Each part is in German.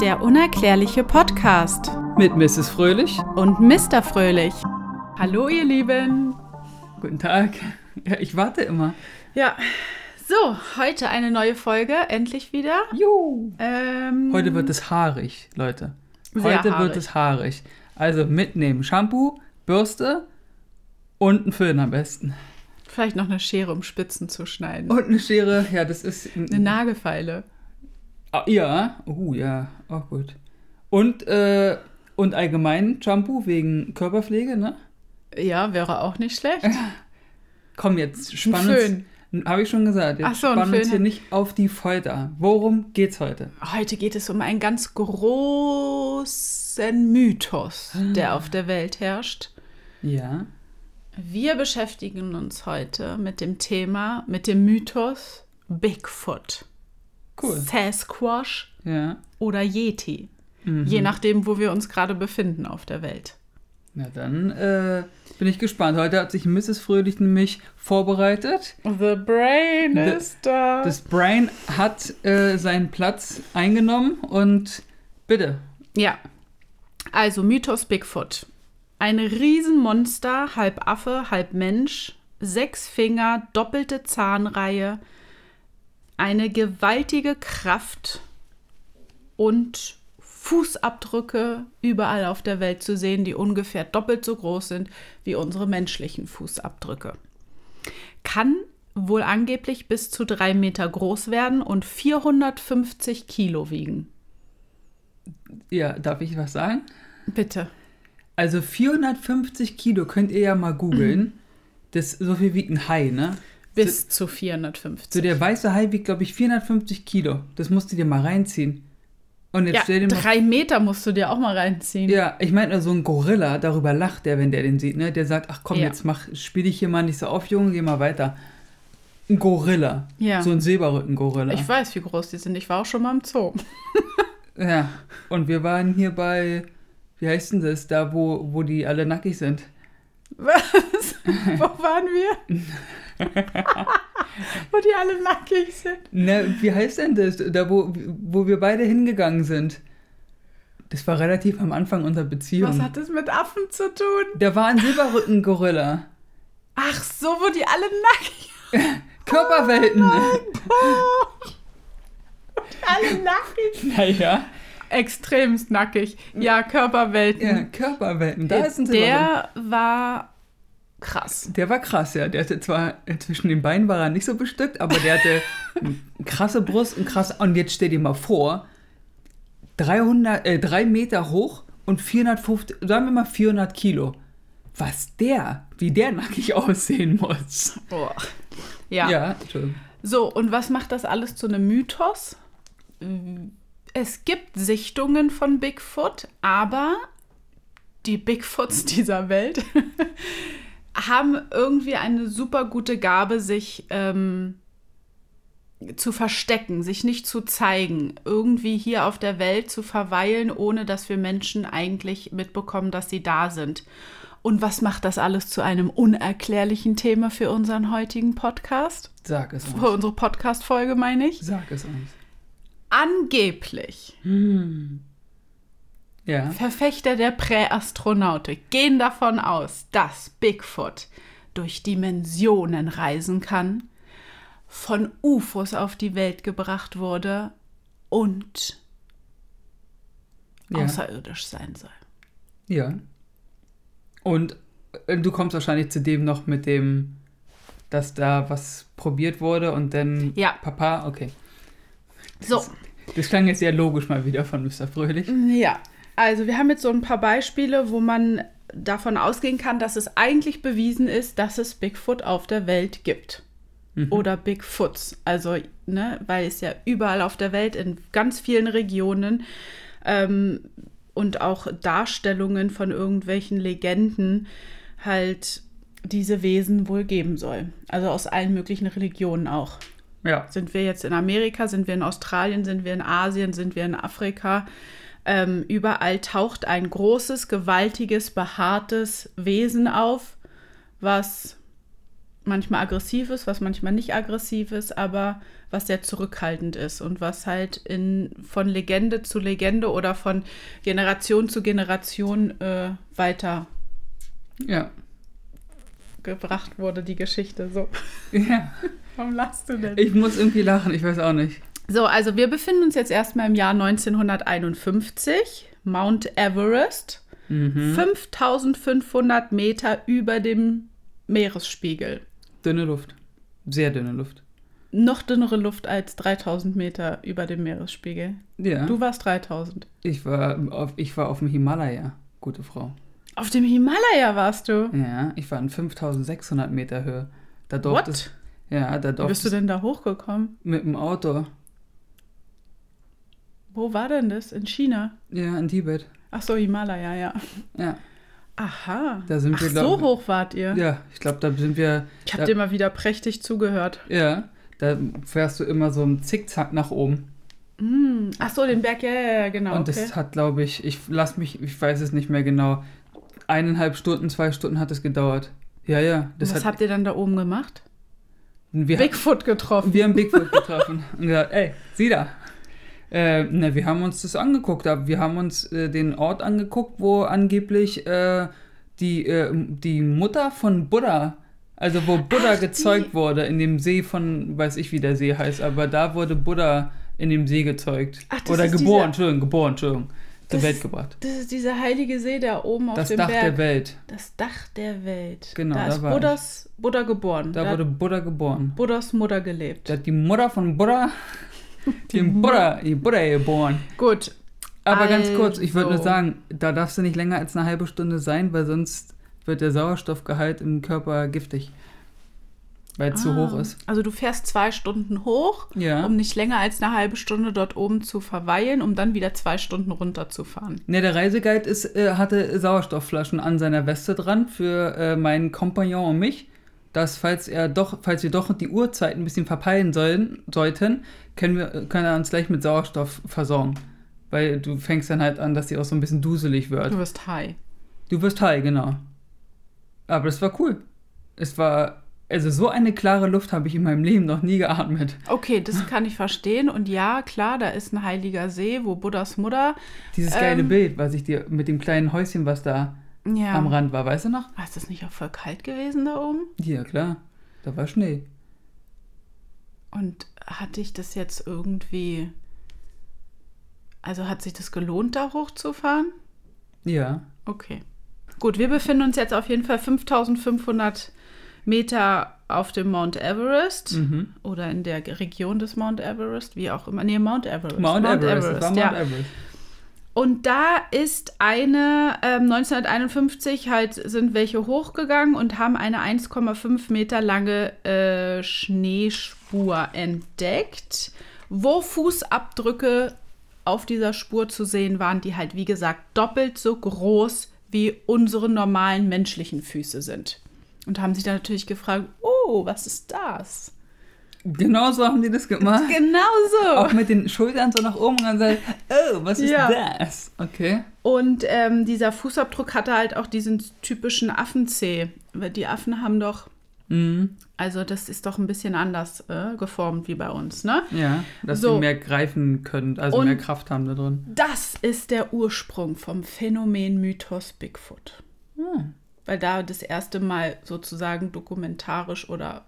Der unerklärliche Podcast Mit Mrs. Fröhlich. und Mr. Fröhlich. Hallo, ihr Lieben. Guten Tag. Ja, ich warte immer. Ja, so, heute eine neue Folge, endlich wieder. Juhu. Ähm, Heute wird es haarig, Leute. Sehr Heute haarig. wird es haarig. Also mitnehmen Shampoo, Bürste und einen Föhn am besten. Vielleicht noch eine Schere, um Spitzen zu schneiden. Und eine Schere. Ja, das ist. Eine Nagelfeile. Ah, ja. Oh, ja. Auch gut. Und, äh, und allgemein Shampoo wegen Körperpflege, ne? Ja, wäre auch nicht schlecht. Komm jetzt, Ein spann Föhn. uns. Habe ich schon gesagt. Jetzt Ach so, spann uns hier nicht auf die Folter. Worum geht's heute? Heute geht es um einen ganz großen Mythos, der auf der Welt herrscht. Ja. Wir beschäftigen uns heute mit dem Thema, mit dem Mythos Bigfoot, Cool. Sasquatch Ja. oder Yeti. Mhm. Je nachdem, wo wir uns gerade befinden auf der Welt. Na dann äh, bin ich gespannt. Heute hat sich Mrs. Fröhlich nämlich vorbereitet. The brain The- is da. Das Brain hat äh, seinen Platz eingenommen und bitte. Ja. Also Mythos Bigfoot. Ein Riesenmonster, halb Affe, halb Mensch, sechs Finger, doppelte Zahnreihe, eine gewaltige Kraft und Fußabdrücke überall auf der Welt zu sehen, die ungefähr doppelt so groß sind wie unsere menschlichen Fußabdrücke. Kann wohl angeblich bis zu drei Meter groß werden und 450 Kilo wiegen. Ja, darf ich was sagen? Bitte. Also 450 Kilo könnt ihr ja mal googeln. Das so viel wiegt ein Hai, ne? Bis zu 450. So der weiße Hai wiegt, glaube ich, 450 Kilo. Das musst du dir mal reinziehen. Und jetzt ja, stell dir mal drei Meter musst du dir auch mal reinziehen. Ja, ich meine, so ein Gorilla, darüber lacht der, wenn der den sieht, ne? Der sagt, ach komm, Ja. jetzt mach, spiel dich hier mal nicht so auf, Junge, geh mal weiter. Ein Gorilla. Ja. So ein Silberrücken-Gorilla. Ich weiß, wie groß die sind. Ich war auch schon mal im Zoo. Ja. Und wir waren hier bei, wie heißt denn das, da wo, wo die alle nackig sind? Was? Wo waren wir? Wo die alle nackig sind. Ne, wie heißt denn das? Da wo, wo wir beide hingegangen sind. Das war relativ am Anfang unserer Beziehung. Was hat das mit Affen zu tun? Da war ein Silberrücken-Gorilla. Ach so, wo die alle nackig Körperwelten. Oh. Alle nackig. naja. Extremst nackig. Ja, Körperwelten. Ja, Körperwelten. Da ist ein. Der war krass. Der war krass, ja. Der hatte zwar äh, zwischen den Beinen war er nicht so bestückt, aber der hatte eine krasse Brust und krass. Und jetzt stell dir mal vor, 300, äh, 3 Meter hoch und 450, sagen wir mal 400 Kilo. Was der, wie der nackig aussehen muss. Boah. Ja. Ja, Entschuldigung. So, und was macht das alles zu einem Mythos? Es gibt Sichtungen von Bigfoot, aber die Bigfoots dieser Welt haben irgendwie eine super gute Gabe, sich ähm, zu verstecken, sich nicht zu zeigen, irgendwie hier auf der Welt zu verweilen, ohne dass wir Menschen eigentlich mitbekommen, dass sie da sind. Und was macht das alles zu einem unerklärlichen Thema für unseren heutigen Podcast? Sag es Für uns. unsere Podcast-Folge, meine ich. Sag es uns. Angeblich Ja. Verfechter der Präastronautik gehen davon aus, dass Bigfoot durch Dimensionen reisen kann, von UFOs auf die Welt gebracht wurde und Ja. außerirdisch sein soll. ja. Und äh, du kommst wahrscheinlich zu dem noch mit dem, dass da was probiert wurde und dann Ja. Papa, okay. So, Das klang jetzt sehr logisch mal wieder von Mr. Fröhlich. ja. Also wir haben jetzt so ein paar Beispiele, wo man davon ausgehen kann, dass es eigentlich bewiesen ist, dass es Bigfoot auf der Welt gibt. Oder Bigfoots. Also, ne, weil es ja überall auf der Welt in ganz vielen Regionen ähm, und auch Darstellungen von irgendwelchen Legenden halt diese Wesen wohl geben soll. Also aus allen möglichen Religionen auch. Ja. Sind wir jetzt in Amerika, sind wir in Australien, sind wir in Asien, sind wir in Afrika? Ähm, überall taucht ein großes, gewaltiges, behaartes Wesen auf, was manchmal aggressiv ist, was manchmal nicht aggressiv ist, aber was sehr zurückhaltend ist und was halt in, von Legende zu Legende oder von Generation zu Generation äh, weiter Ja. gebracht wurde, die Geschichte. So. Ja. Warum lachst du denn? Ich muss irgendwie lachen, ich weiß auch nicht. So, also wir befinden uns jetzt erstmal im Jahr 1951. Mount Everest. Mhm. 5500 Meter über dem Meeresspiegel. Dünne Luft. Sehr dünne Luft. Noch dünnere Luft als 3000 Meter über dem Meeresspiegel. Ja. Du warst 3000. Ich war auf, ich war auf dem Himalaya, gute Frau. Auf dem Himalaya warst du. Ja, ich war in 5600 Meter Höhe. Da What? durfte Ja, da Wie bist du durfte denn da hochgekommen? mit dem Auto. Wo war denn das? In China? Ja, in Tibet. Ach so, Himalaya, ja. Ja, Aha. Da sind Ach, wir, so glaub- hoch wart ihr. ja ich glaube, da sind wir. Ich habe dir mal wieder prächtig zugehört. Ja, da fährst du immer so im Zickzack nach oben. Mm. Ach so, den Berg, ja, ja, ja, genau. Und okay. das hat, glaube ich, ich lass mich, ich weiß es nicht mehr genau. Eineinhalb Stunden, zwei Stunden hat es gedauert. Ja, ja. Was hat, habt ihr dann da oben gemacht? wir, Bigfoot getroffen. wir haben Bigfoot getroffen und gesagt, ey, sieh da. Äh, ne, wir haben uns das angeguckt. aber Wir haben uns äh, den Ort angeguckt, wo angeblich äh, die, äh, die Mutter von Buddha, also wo Buddha Ach, gezeugt die- wurde, in dem See von, weiß ich wie der See heißt, aber da wurde Buddha in dem See gezeugt. Ach, das Oder ist geboren, dieser- Entschuldigung, geboren, Entschuldigung. Zur Das Welt gebracht. Das ist dieser heilige See da oben auf Das dem Dach Berg. der Welt. Das Dach der Welt. Genau, da da ist war ich. Buddhas, Buddha geboren. Da da wurde Buddha geboren. Buddhas Mutter gelebt. Da hat die Mutter von Buddha den Buddha, die Buddha geboren. Gut. Aber ganz kurz, ich würde nur Also. sagen, da darfst du nicht länger als eine halbe Stunde sein, weil sonst wird der Sauerstoffgehalt im Körper giftig. Weil es zu Ah, hoch ist. Also du fährst zwei Stunden hoch, Ja. um nicht länger als eine halbe Stunde dort oben zu verweilen, um dann wieder zwei Stunden runterzufahren. Ne, der Reiseguide ist, äh, hatte Sauerstoffflaschen an seiner Weste dran für äh, meinen Kompagnon und mich. Dass, falls er doch, falls wir doch die Uhrzeit ein bisschen verpeilen sollen, sollten, können wir, können er uns gleich mit Sauerstoff versorgen. Weil du fängst dann halt an, dass die auch so ein bisschen duselig wird. Du wirst high. Du wirst high, genau. Aber das war cool. Es war, also so eine klare Luft habe ich in meinem Leben noch nie geatmet. Okay, das kann ich verstehen. Und ja, klar, da ist ein heiliger See, wo Buddhas Mutter. Dieses geile Ähm. Bild, was ich dir mit dem kleinen Häuschen, was da Ja. am Rand war, weißt du noch? War es das nicht auch voll kalt gewesen da oben? Ja, klar. Da war Schnee. Und hat dich das jetzt irgendwie. Also hat sich das gelohnt, da hochzufahren? Ja. Okay. Gut, wir befinden uns jetzt auf jeden Fall 5500 Meter auf dem Mount Everest Mhm. oder in der Region des Mount Everest, wie auch immer. Nee, Mount Everest. Mount, Everest. das war Mount ja. Everest. Und da ist eine, ähm, 1951 halt sind welche hochgegangen und haben eine 1,5 Meter lange äh, Schneespur entdeckt, wo Fußabdrücke auf dieser Spur zu sehen waren, die halt, wie gesagt, doppelt so groß wie unsere normalen menschlichen Füße sind. Und haben sich dann natürlich gefragt, oh, was ist das? Genau so haben die das gemacht. Genau so. Auch mit den Schultern so nach oben und dann sagen, oh, was ist Ja. das? Okay. Und ähm, dieser Fußabdruck hatte halt auch diesen typischen Affenzeh. Die Affen haben doch, Mhm. also das ist doch ein bisschen anders äh, geformt wie bei uns, ne? Ja, dass So. sie mehr greifen können, also Und- mehr Kraft haben da drin. Das ist der Ursprung vom Phänomen Mythos Bigfoot. Hm. Weil da das erste Mal sozusagen dokumentarisch oder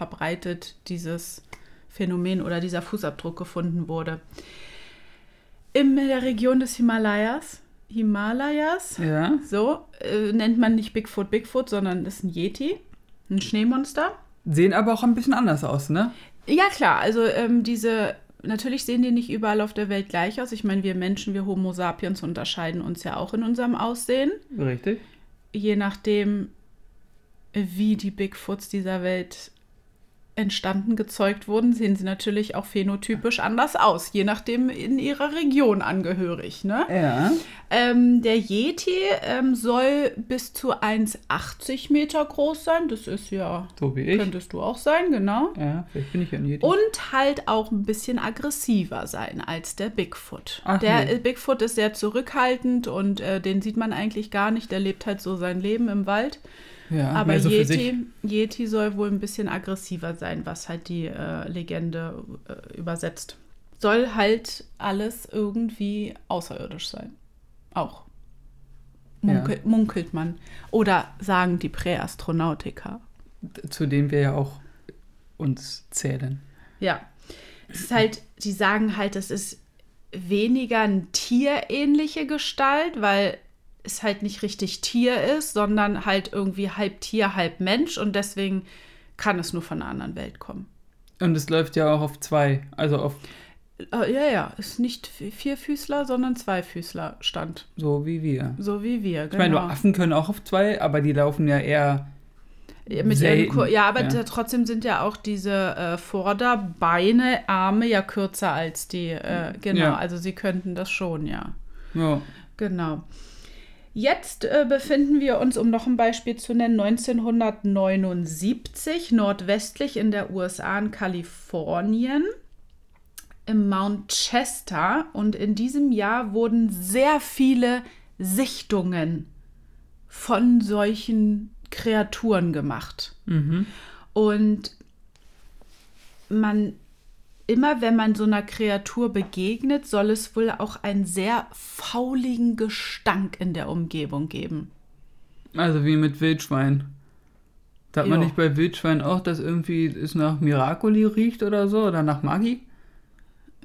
verbreitet dieses Phänomen oder dieser Fußabdruck gefunden wurde. In der Region des Himalayas, Himalayas, Ja. So, äh, nennt man nicht Bigfoot Bigfoot, sondern das ist ein Yeti, ein Schneemonster. Sehen aber auch ein bisschen anders aus, ne? Ja, klar, also ähm, diese, natürlich sehen die nicht überall auf der Welt gleich aus. Ich meine, wir Menschen, wir Homo sapiens unterscheiden uns ja auch in unserem Aussehen. Richtig. Je nachdem, wie die Bigfoots dieser Welt entstanden, gezeugt wurden, sehen sie natürlich auch phänotypisch anders aus, je nachdem in ihrer Region angehörig. Ne? Ja. Ähm, der Yeti ähm, soll bis zu 1,80 Meter groß sein. Das ist ja, So wie ich. könntest du auch sein, genau. Ja, vielleicht bin ich ja ein Yeti. Und halt auch ein bisschen aggressiver sein als der Bigfoot. Ach, der nee. äh, Bigfoot ist sehr zurückhaltend und äh, den sieht man eigentlich gar nicht. Der lebt halt so sein Leben im Wald. Ja, Aber so. Yeti, Yeti soll wohl ein bisschen aggressiver sein, was halt die äh, Legende äh, übersetzt. Soll halt alles irgendwie außerirdisch sein. Auch. Munkel, Ja. Munkelt man. Oder sagen die Präastronautiker. Zu denen wir ja auch uns zählen. Ja. Es ist halt, die sagen halt, es ist weniger eine tierähnliche Gestalt, weil es halt nicht richtig Tier ist, sondern halt irgendwie halb Tier, halb Mensch und deswegen kann es nur von einer anderen Welt kommen. Und es läuft ja auch auf zwei, also auf Äh, ja, ja, ist nicht Vierfüßler, sondern Zweifüßler stand. so wie wir. So wie wir, Ich meine, genau. Affen können auch auf zwei, aber die laufen ja eher. Ja, mit ihren selten, ja, aber ja. trotzdem sind ja auch diese äh, Vorderbeine, Arme ja kürzer als die, äh, genau, Ja. also sie könnten das schon, ja. Ja. Genau. Jetzt äh, befinden wir uns, um noch ein Beispiel zu nennen, 1979 nordwestlich in der USA in Kalifornien im Mount Chester und in diesem Jahr wurden sehr viele Sichtungen von solchen Kreaturen gemacht. Mhm. Und man, immer wenn man so einer Kreatur begegnet, soll es wohl auch einen sehr fauligen Gestank in der Umgebung geben. Also wie mit Wildschwein. Hat man nicht bei Wildschwein auch, dass irgendwie es nach Miracoli riecht oder so? Oder nach Maggi?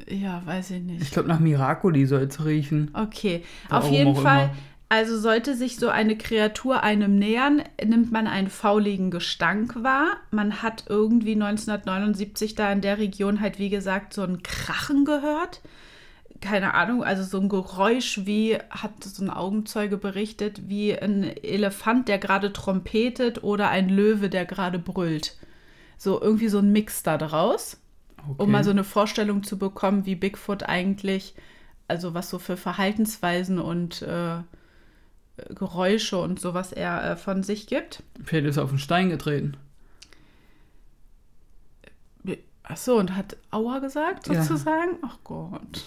Ja, weiß ich nicht. Ich glaube, nach Miracoli soll es riechen. Okay, Warum auf jeden Fall. Also sollte sich so eine Kreatur einem nähern, nimmt man einen fauligen Gestank wahr. Man hat irgendwie 1979 da in der Region halt, wie gesagt, so ein Krachen gehört. Keine Ahnung, also so ein Geräusch wie, hat so ein Augenzeuge berichtet, wie ein Elefant, der gerade trompetet oder ein Löwe, der gerade brüllt. So irgendwie so ein Mix da draus Okay. um mal so eine Vorstellung zu bekommen, wie Bigfoot eigentlich, also was so für Verhaltensweisen und äh, Geräusche und sowas er äh, von sich gibt. Pferd ist auf den Stein getreten. Ach so, und hat Aua gesagt, Ja. sozusagen? Ach Gott.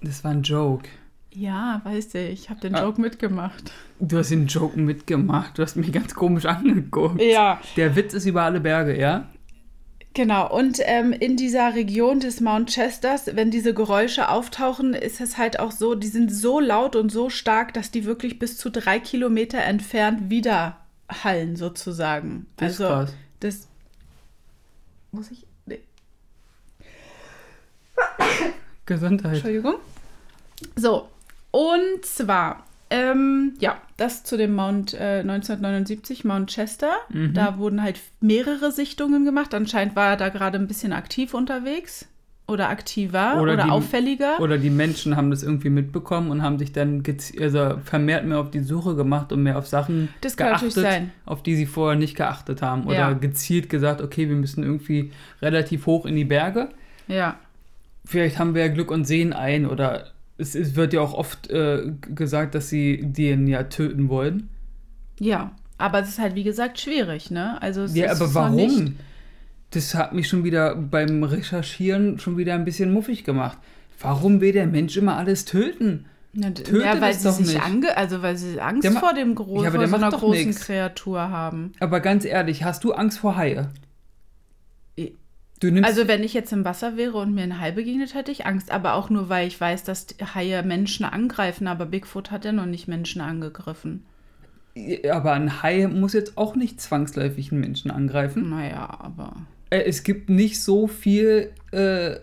Das war ein Joke. Ja, weiß ich. Ich habe den Ah. Joke mitgemacht. Du hast den Joke mitgemacht. Du hast mich ganz komisch angeguckt. Ja. Der Witz ist über alle Berge, ja? Genau, und ähm, in dieser Region des Mount Chesters, wenn diese Geräusche auftauchen, ist es halt auch so, die sind so laut und so stark, dass die wirklich bis zu drei Kilometer entfernt wieder hallen, sozusagen. Das ist also, krass. das. Muss ich. Nee. Gesundheit. Entschuldigung. So, und zwar, ähm, ja, das zu dem Mount äh, 1979, Mount Chester. Mhm. Da wurden halt mehrere Sichtungen gemacht. Anscheinend war er da gerade ein bisschen aktiv unterwegs. Oder aktiver oder, Oder die- auffälliger. Oder die Menschen haben das irgendwie mitbekommen und haben sich dann also vermehrt mehr auf die Suche gemacht und mehr auf Sachen Das kann geachtet, natürlich sein. auf die sie vorher nicht geachtet haben. Oder Ja. gezielt gesagt, okay, wir müssen irgendwie relativ hoch in die Berge. ja. Vielleicht haben wir ja Glück und sehen ein. Oder es, es wird ja auch oft äh, gesagt, dass sie den ja töten wollen. Ja. Aber es ist halt, wie gesagt, schwierig, ne? Also es Ja, ist aber warum? Das hat mich schon wieder beim Recherchieren schon wieder ein bisschen muffig gemacht. Warum will der Mensch immer alles töten? Töte ja, weil sie sich nicht. ange also weil sie Angst vor dem Gro Ja, vor so einer großen nix. Kreatur haben. Aber ganz ehrlich, hast du Angst vor Haie? Also wenn ich jetzt im Wasser wäre und mir ein Hai begegnet, hätte ich Angst. Aber auch nur, weil ich weiß, dass Haie Menschen angreifen. Aber Bigfoot hat ja noch nicht Menschen angegriffen. Aber ein Hai muss jetzt auch nicht zwangsläufig einen Menschen angreifen. Naja, aber Äh, Es gibt nicht so viel äh,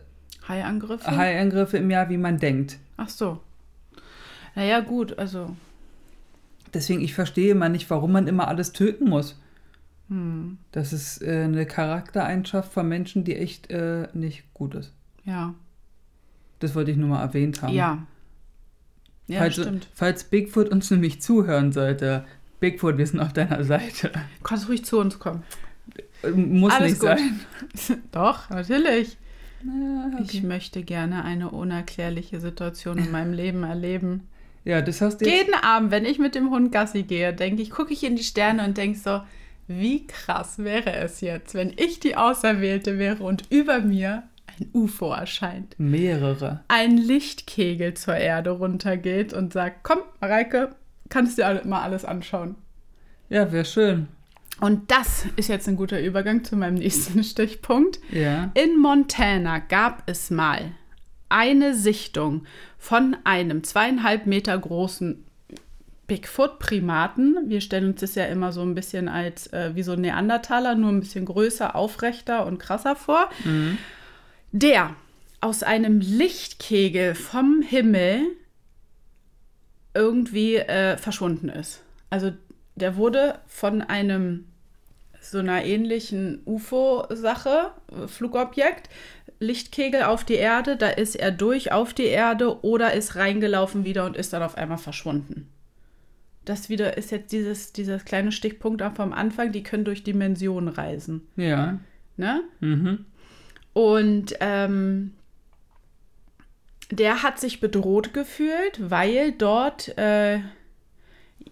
Haiangriffe? Haiangriffe im Jahr, wie man denkt. Ach so. Naja, gut, also. Deswegen, ich verstehe mal nicht, warum man immer alles töten muss. Hm, Das ist äh, eine Charaktereigenschaft von Menschen, die echt äh, nicht gut ist. ja. Das wollte ich nur mal erwähnt haben. Ja. Ja, falls, stimmt. falls Bigfoot uns nämlich zuhören sollte, Bigfoot, wir sind auf deiner Seite. Du kannst ruhig zu uns kommen. Muss Alles nicht gut. sein. Doch, natürlich. Ja, Ich möchte gerne eine unerklärliche Situation in meinem Leben erleben. ja, das hast du. Jeden Abend, wenn ich mit dem Hund Gassi gehe, denke ich, gucke ich in die Sterne und denke so, wie krass wäre es jetzt, wenn ich die Auserwählte wäre und über mir ein UFO erscheint. Mehrere. Ein Lichtkegel zur Erde runtergeht und sagt, komm, Mareike, kannst dir alle- mal alles anschauen. Ja, wäre schön. Und das ist jetzt ein guter Übergang zu meinem nächsten Stichpunkt. Ja. In Montana gab es mal eine Sichtung von einem zweieinhalb Meter großen Bigfoot-Primaten. Wir stellen uns das ja immer so ein bisschen als äh, wie so ein Neandertaler, nur ein bisschen größer, aufrechter und krasser vor. Der aus einem Lichtkegel vom Himmel irgendwie äh, verschwunden ist. Also der wurde von einem so einer ähnlichen UFO-Sache, Flugobjekt, Lichtkegel auf die Erde, da ist er durch auf die Erde oder ist reingelaufen wieder und ist dann auf einmal verschwunden. Das wieder ist jetzt dieses, dieses kleine Stichpunkt auch vom Anfang, die können durch Dimensionen reisen. Ja. Ne? Mhm. Und ähm, der hat sich bedroht gefühlt, weil dort äh,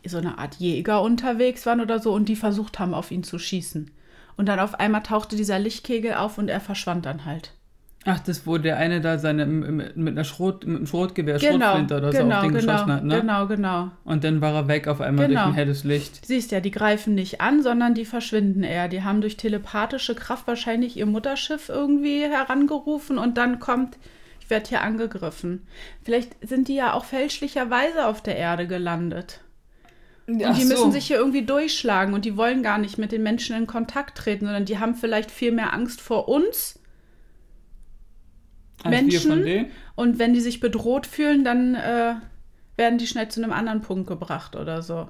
so eine Art Jäger unterwegs waren oder so und die versucht haben, auf ihn zu schießen. Und dann auf einmal tauchte dieser Lichtkegel auf und er verschwand dann halt. Ach, das wo der eine da seine mit, einer Schrot, mit einem Schrotgewehr, Genau, Schrotflinte oder so genau, auf den genau, geschossen hat, ne? genau, genau. Und dann war er weg auf einmal Genau. durch ein helles Licht. Siehst ja, die greifen nicht an, sondern die verschwinden eher. Die haben durch telepathische Kraft wahrscheinlich ihr Mutterschiff irgendwie herangerufen und dann kommt, ich werde hier angegriffen. Vielleicht sind die ja auch fälschlicherweise auf der Erde gelandet. Und die müssen sich hier irgendwie durchschlagen und die wollen gar nicht mit den Menschen in Kontakt treten, sondern die haben vielleicht viel mehr Angst vor uns. Menschen. Und wenn die sich bedroht fühlen, dann äh, werden die schnell zu einem anderen Punkt gebracht oder so.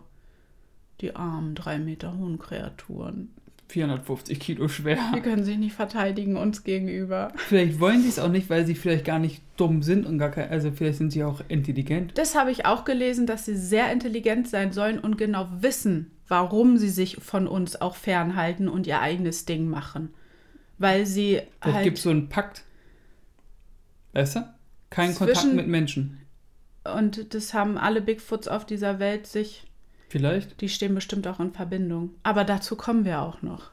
Die armen, drei Meter hohen Kreaturen. 450 Kilo schwer. Die können sich nicht verteidigen uns gegenüber. Vielleicht wollen sie es auch nicht, weil sie vielleicht gar nicht dumm sind und gar kein, also vielleicht sind sie auch intelligent. Das habe ich auch gelesen, dass sie sehr intelligent sein sollen und genau wissen, warum sie sich von uns auch fernhalten und ihr eigenes Ding machen. Weil sie Vielleicht halt. gibt es so einen Pakt. Weißt du? Kein Kontakt mit Menschen. und das haben alle Bigfoots auf dieser Welt sich. Vielleicht. Die stehen bestimmt auch in Verbindung. Aber dazu kommen wir auch noch.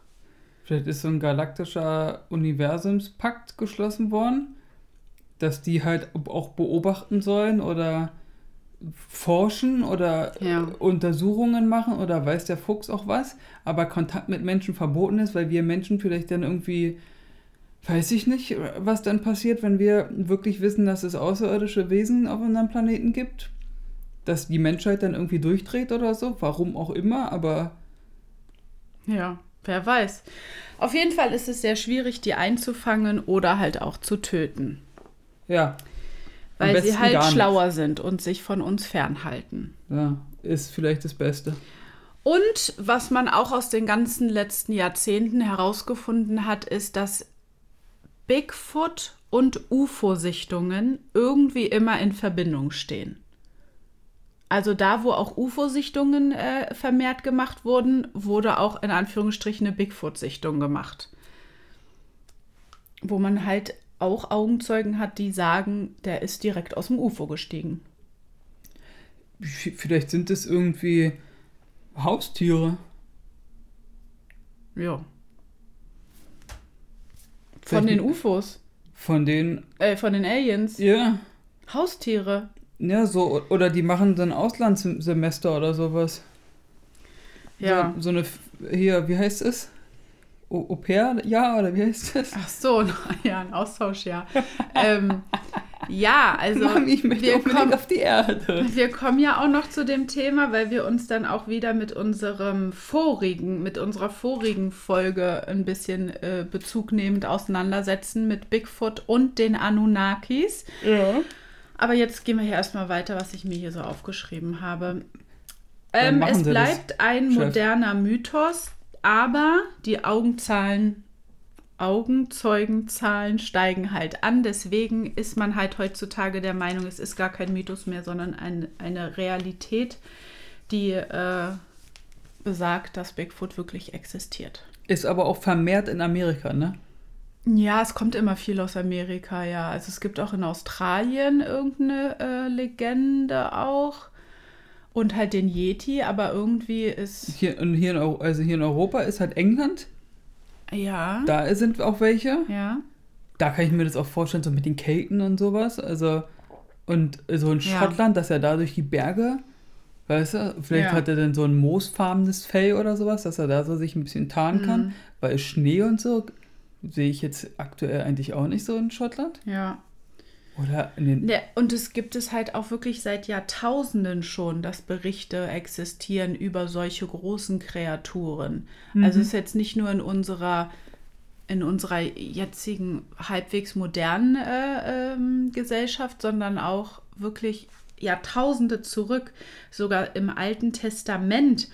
Vielleicht ist so ein galaktischer Universumspakt geschlossen worden, dass die halt auch beobachten sollen oder forschen oder Ja. Untersuchungen machen oder weiß der Fuchs auch was, aber Kontakt mit Menschen verboten ist, weil wir Menschen vielleicht dann irgendwie, weiß ich nicht, was dann passiert, wenn wir wirklich wissen, dass es außerirdische Wesen auf unserem Planeten gibt, dass die Menschheit dann irgendwie durchdreht oder so, warum auch immer, aber Ja, wer weiß. Auf jeden Fall ist es sehr schwierig, die einzufangen oder halt auch zu töten. ja. Weil sie halt schlauer sind und sich von uns fernhalten. Ja, ist vielleicht das Beste. Und was man auch aus den ganzen letzten Jahrzehnten herausgefunden hat, ist, dass Bigfoot und UFO-Sichtungen irgendwie immer in Verbindung stehen. Also da, wo auch UFO-Sichtungen äh, vermehrt gemacht wurden, wurde auch in Anführungsstrichen eine Bigfoot-Sichtung gemacht. Wo man halt auch Augenzeugen hat, die sagen, der ist direkt aus dem UFO gestiegen. Vielleicht sind es irgendwie Haustiere. Ja. Von den UFOs. Von denen, Äh, von den Aliens. ja, Haustiere. ja, so, oder die machen so ein Auslandssemester oder sowas. Ja. So, so eine, hier, wie heißt es? Au pair, ja, oder wie heißt es? Ach so, ja, ein Austausch, ja. ähm, ja, also Mami, ich möchte wir, kommen, auf die Erde. wir kommen ja auch noch zu dem Thema, weil wir uns dann auch wieder mit unserem vorigen, mit unserer vorigen Folge ein bisschen äh, bezugnehmend auseinandersetzen mit Bigfoot und den Anunnakis. Ja. Aber jetzt gehen wir hier erstmal weiter, was ich mir hier so aufgeschrieben habe. Ähm, es Sie das, bleibt ein Chef. moderner Mythos, aber die Augenzahlen, Augenzeugenzahlen steigen halt an. Deswegen ist man halt heutzutage der Meinung, es ist gar kein Mythos mehr, sondern ein, eine Realität, die äh, besagt, dass Bigfoot wirklich existiert. Ist aber auch vermehrt in Amerika, ne? Ja, es kommt immer viel aus Amerika, ja. Also es gibt auch in Australien irgendeine äh, Legende auch. Und halt den Yeti, aber irgendwie ist. Hier, hier, in, also hier in Europa ist halt England. Ja. Da sind auch welche. Ja. Da kann ich mir das auch vorstellen, so mit den Kelten und sowas. Also, und so in Ja. Schottland, dass er da durch die Berge Weißt du? Vielleicht Ja. hat er dann so ein moosfarbenes Fell oder sowas, dass er da so sich ein bisschen tarnen kann. Mhm. Weil Schnee und so sehe ich jetzt aktuell eigentlich auch nicht so in Schottland. Ja. Oder den. Ne, Und es gibt es halt auch wirklich seit Jahrtausenden schon, dass Berichte existieren über solche großen Kreaturen. Also es ist jetzt nicht nur in unserer, in unserer jetzigen halbwegs modernen äh, ähm, Gesellschaft, sondern auch wirklich Jahrtausende zurück. Sogar im Alten Testament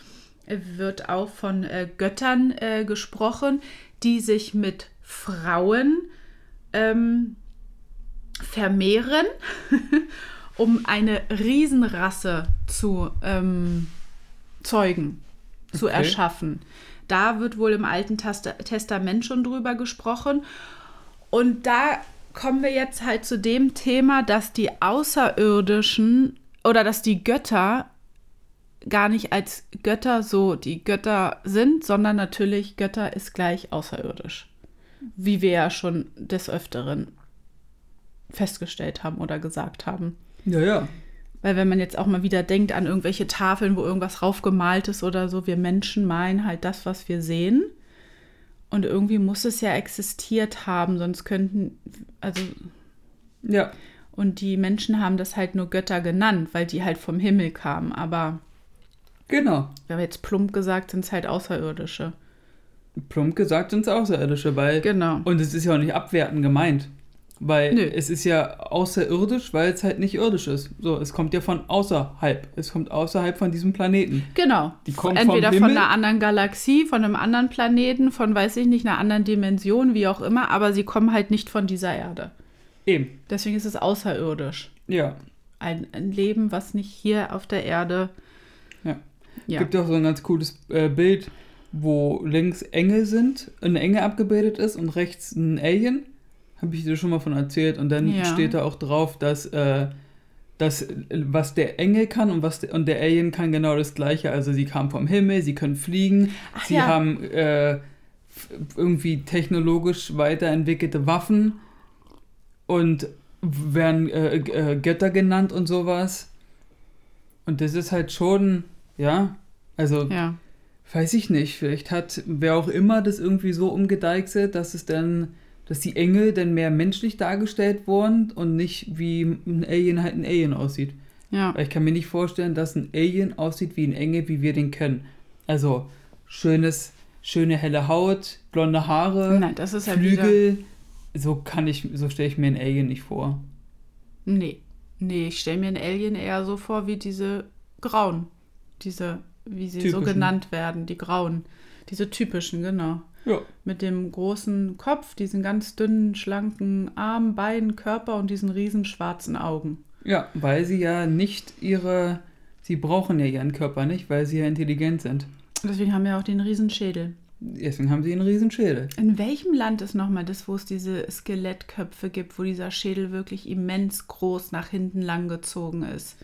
wird auch von äh, Göttern äh, gesprochen, die sich mit Frauen ähm, vermehren, um eine Riesenrasse zu ähm, zeugen, zu Okay. erschaffen. Da wird wohl im Alten Testament schon drüber gesprochen. Und da kommen wir jetzt halt zu dem Thema, dass die Außerirdischen oder dass die Götter gar nicht als Götter so die Götter sind, sondern natürlich Götter ist gleich außerirdisch. Wie wir ja schon des Öfteren festgestellt haben oder gesagt haben. Ja, ja. Weil wenn man jetzt auch mal wieder denkt an irgendwelche Tafeln, wo irgendwas raufgemalt ist oder so, wir Menschen meinen halt das, was wir sehen. Und irgendwie muss es ja existiert haben, sonst könnten, also, Ja. und die Menschen haben das halt nur Götter genannt, weil die halt vom Himmel kamen. Aber Genau. wir haben jetzt plump gesagt, sind es halt Außerirdische. Plump gesagt sind es Außerirdische, weil. Genau. Und es ist ja auch nicht abwertend gemeint. Weil Nö. es ist ja außerirdisch, weil es halt nicht irdisch ist. So, es kommt ja von außerhalb. Es kommt außerhalb von diesem Planeten. Genau. Die kommen Entweder von einer anderen Galaxie, von einem anderen Planeten, von weiß ich nicht, einer anderen Dimension, wie auch immer, aber sie kommen halt nicht von dieser Erde. Eben. Deswegen ist es außerirdisch. Ja. Ein, ein Leben, was nicht hier auf der Erde. Ja. Ja. Gibt auch so ein ganz cooles äh, Bild, wo links Engel sind, eine Engel abgebildet ist und rechts ein Alien. Habe ich dir schon mal von erzählt. Und dann Ja. steht da auch drauf, dass, äh, dass äh, was der Engel kann und was der, und der Alien kann genau das gleiche. Also sie kamen vom Himmel, sie können fliegen, Ach sie ja. haben äh, irgendwie technologisch weiterentwickelte Waffen und werden äh, äh, Götter genannt und sowas. Und das ist halt schon, ja, also Ja. weiß ich nicht, vielleicht hat wer auch immer das irgendwie so umgedeichselt, dass es dann, dass die Engel dann mehr menschlich dargestellt wurden und nicht wie ein Alien halt ein Alien aussieht. Ja. Weil ich kann mir nicht vorstellen, dass ein Alien aussieht wie ein Engel, wie wir den kennen. Also schönes, schöne helle Haut, blonde Haare, Nein, halt wieder. Flügel. So kann ich, so stelle ich mir ein Alien nicht vor. Nee. Nee, ich stelle mir einen Alien eher so vor wie diese Grauen. Diese, wie sie so Typischen. genannt werden, die Grauen. Diese typischen, genau. Ja. Mit dem großen Kopf, diesen ganz dünnen, schlanken Arm, Beinen, Körper und diesen riesen schwarzen Augen. Ja, weil sie ja nicht ihre, sie brauchen ja ihren Körper nicht, weil sie ja intelligent sind. Deswegen haben wir auch den riesen Schädel. Deswegen haben sie einen riesen Schädel. In welchem Land ist nochmal das, wo es diese Skelettköpfe gibt, wo dieser Schädel wirklich immens groß nach hinten lang gezogen ist?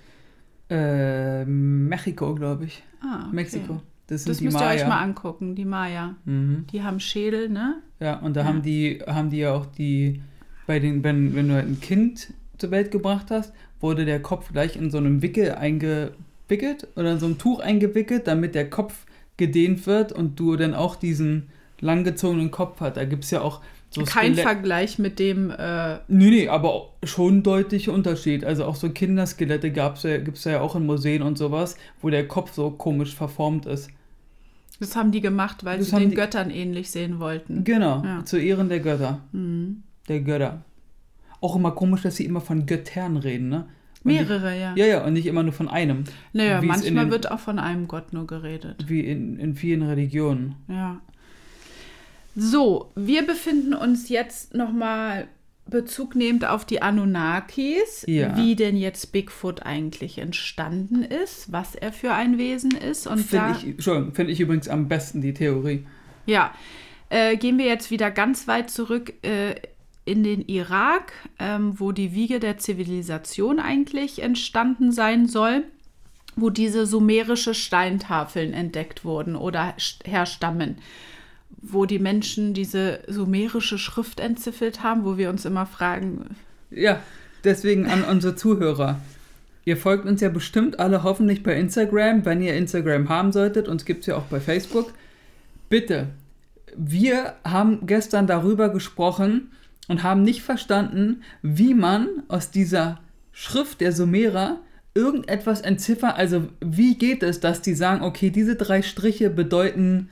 Äh, Mexiko, glaube ich. Ah, okay. Mexiko. Das Das müsst ihr Maya. euch mal angucken, die Maya. Mhm. Die haben Schädel, ne? Ja, und da Ja. haben die, haben die ja auch die, bei den, wenn, wenn du halt ein Kind zur Welt gebracht hast, wurde der Kopf gleich in so einem Wickel eingewickelt oder in so einem Tuch eingewickelt, damit der Kopf gedehnt wird und du dann auch diesen langgezogenen Kopf hast. Da gibt es ja auch so Kein Skelett- Vergleich mit dem, äh, Nee, nee, aber schon deutlicher Unterschied. Also auch so Kinderskelette ja, gibt es ja auch in Museen und sowas, wo der Kopf so komisch verformt ist. Das haben die gemacht, weil Das sie den die- Göttern ähnlich sehen wollten. Genau, Ja. zu Ehren der Götter. Mhm. Der Götter. Auch immer komisch, dass sie immer von Göttern reden, ne? Und Mehrere, ja. Nicht, ja, ja, und nicht immer nur von einem. Naja, wie es in manchmal den- wird auch von einem Gott nur geredet. Wie in, in vielen Religionen. Ja. So, wir befinden uns jetzt nochmal Bezug nehmend auf die Anunnakis, Ja. wie denn jetzt Bigfoot eigentlich entstanden ist, was er für ein Wesen ist. Und da, Finde ich, Entschuldigung, finde ich übrigens am besten die Theorie. ja, äh, gehen wir jetzt wieder ganz weit zurück äh, in den Irak, ähm, wo die Wiege der Zivilisation eigentlich entstanden sein soll, wo diese sumerische Steintafeln entdeckt wurden oder st- herstammen, wo die Menschen diese sumerische Schrift entziffert haben, wo wir uns immer fragen, Ja, deswegen an unsere Zuhörer. Ihr folgt uns ja bestimmt alle hoffentlich bei Instagram, wenn ihr Instagram haben solltet. Uns gibt es ja auch bei Facebook. Bitte, wir haben gestern darüber gesprochen und haben nicht verstanden, wie man aus dieser Schrift der Sumerer irgendetwas entziffert. Also wie geht es, dass die sagen, okay, diese drei Striche bedeuten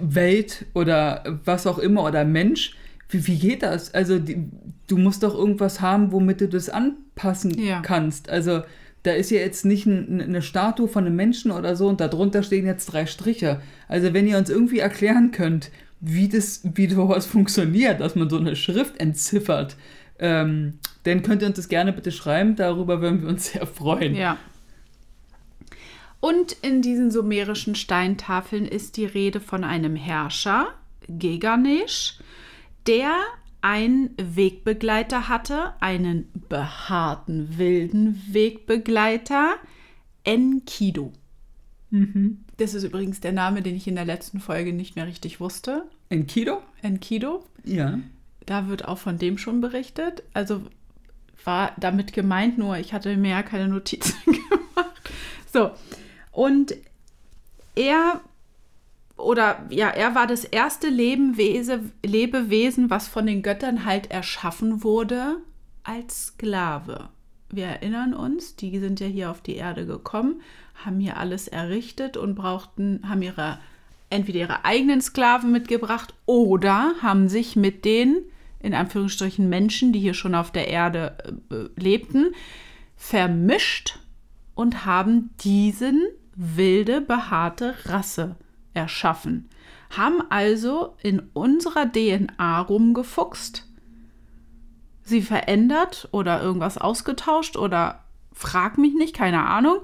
Welt oder was auch immer oder Mensch. Wie, wie geht das? Also die, du musst doch irgendwas haben, womit du das anpassen Ja. kannst. Also da ist ja jetzt nicht ein, eine Statue von einem Menschen oder so und darunter stehen jetzt drei Striche. Also wenn ihr uns irgendwie erklären könnt, wie das, wie sowas funktioniert, dass man so eine Schrift entziffert, ähm, dann könnt ihr uns das gerne bitte schreiben. Darüber würden wir uns sehr freuen. Ja. Und in diesen sumerischen Steintafeln ist die Rede von einem Herrscher, Geganesh, der einen Wegbegleiter hatte, einen behaarten wilden Wegbegleiter, Enkidu. Das ist übrigens der Name, den ich in der letzten Folge nicht mehr richtig wusste. Enkidu? Enkidu. Ja. Da wird auch von dem schon berichtet. Also war damit gemeint, nur ich hatte mir ja keine Notizen gemacht. So. Und er oder ja, er war das erste Lebenwese, Lebewesen, was von den Göttern halt erschaffen wurde als Sklave. Wir erinnern uns, die sind ja hier auf die Erde gekommen, haben hier alles errichtet und brauchten, haben ihre entweder ihre eigenen Sklaven mitgebracht oder haben sich mit den in Anführungsstrichen Menschen, die hier schon auf der Erde äh, lebten, vermischt und haben diesen wilde, behaarte Rasse erschaffen. Haben also in unserer DNA rumgefuchst, sie verändert oder irgendwas ausgetauscht oder frag mich nicht, keine Ahnung,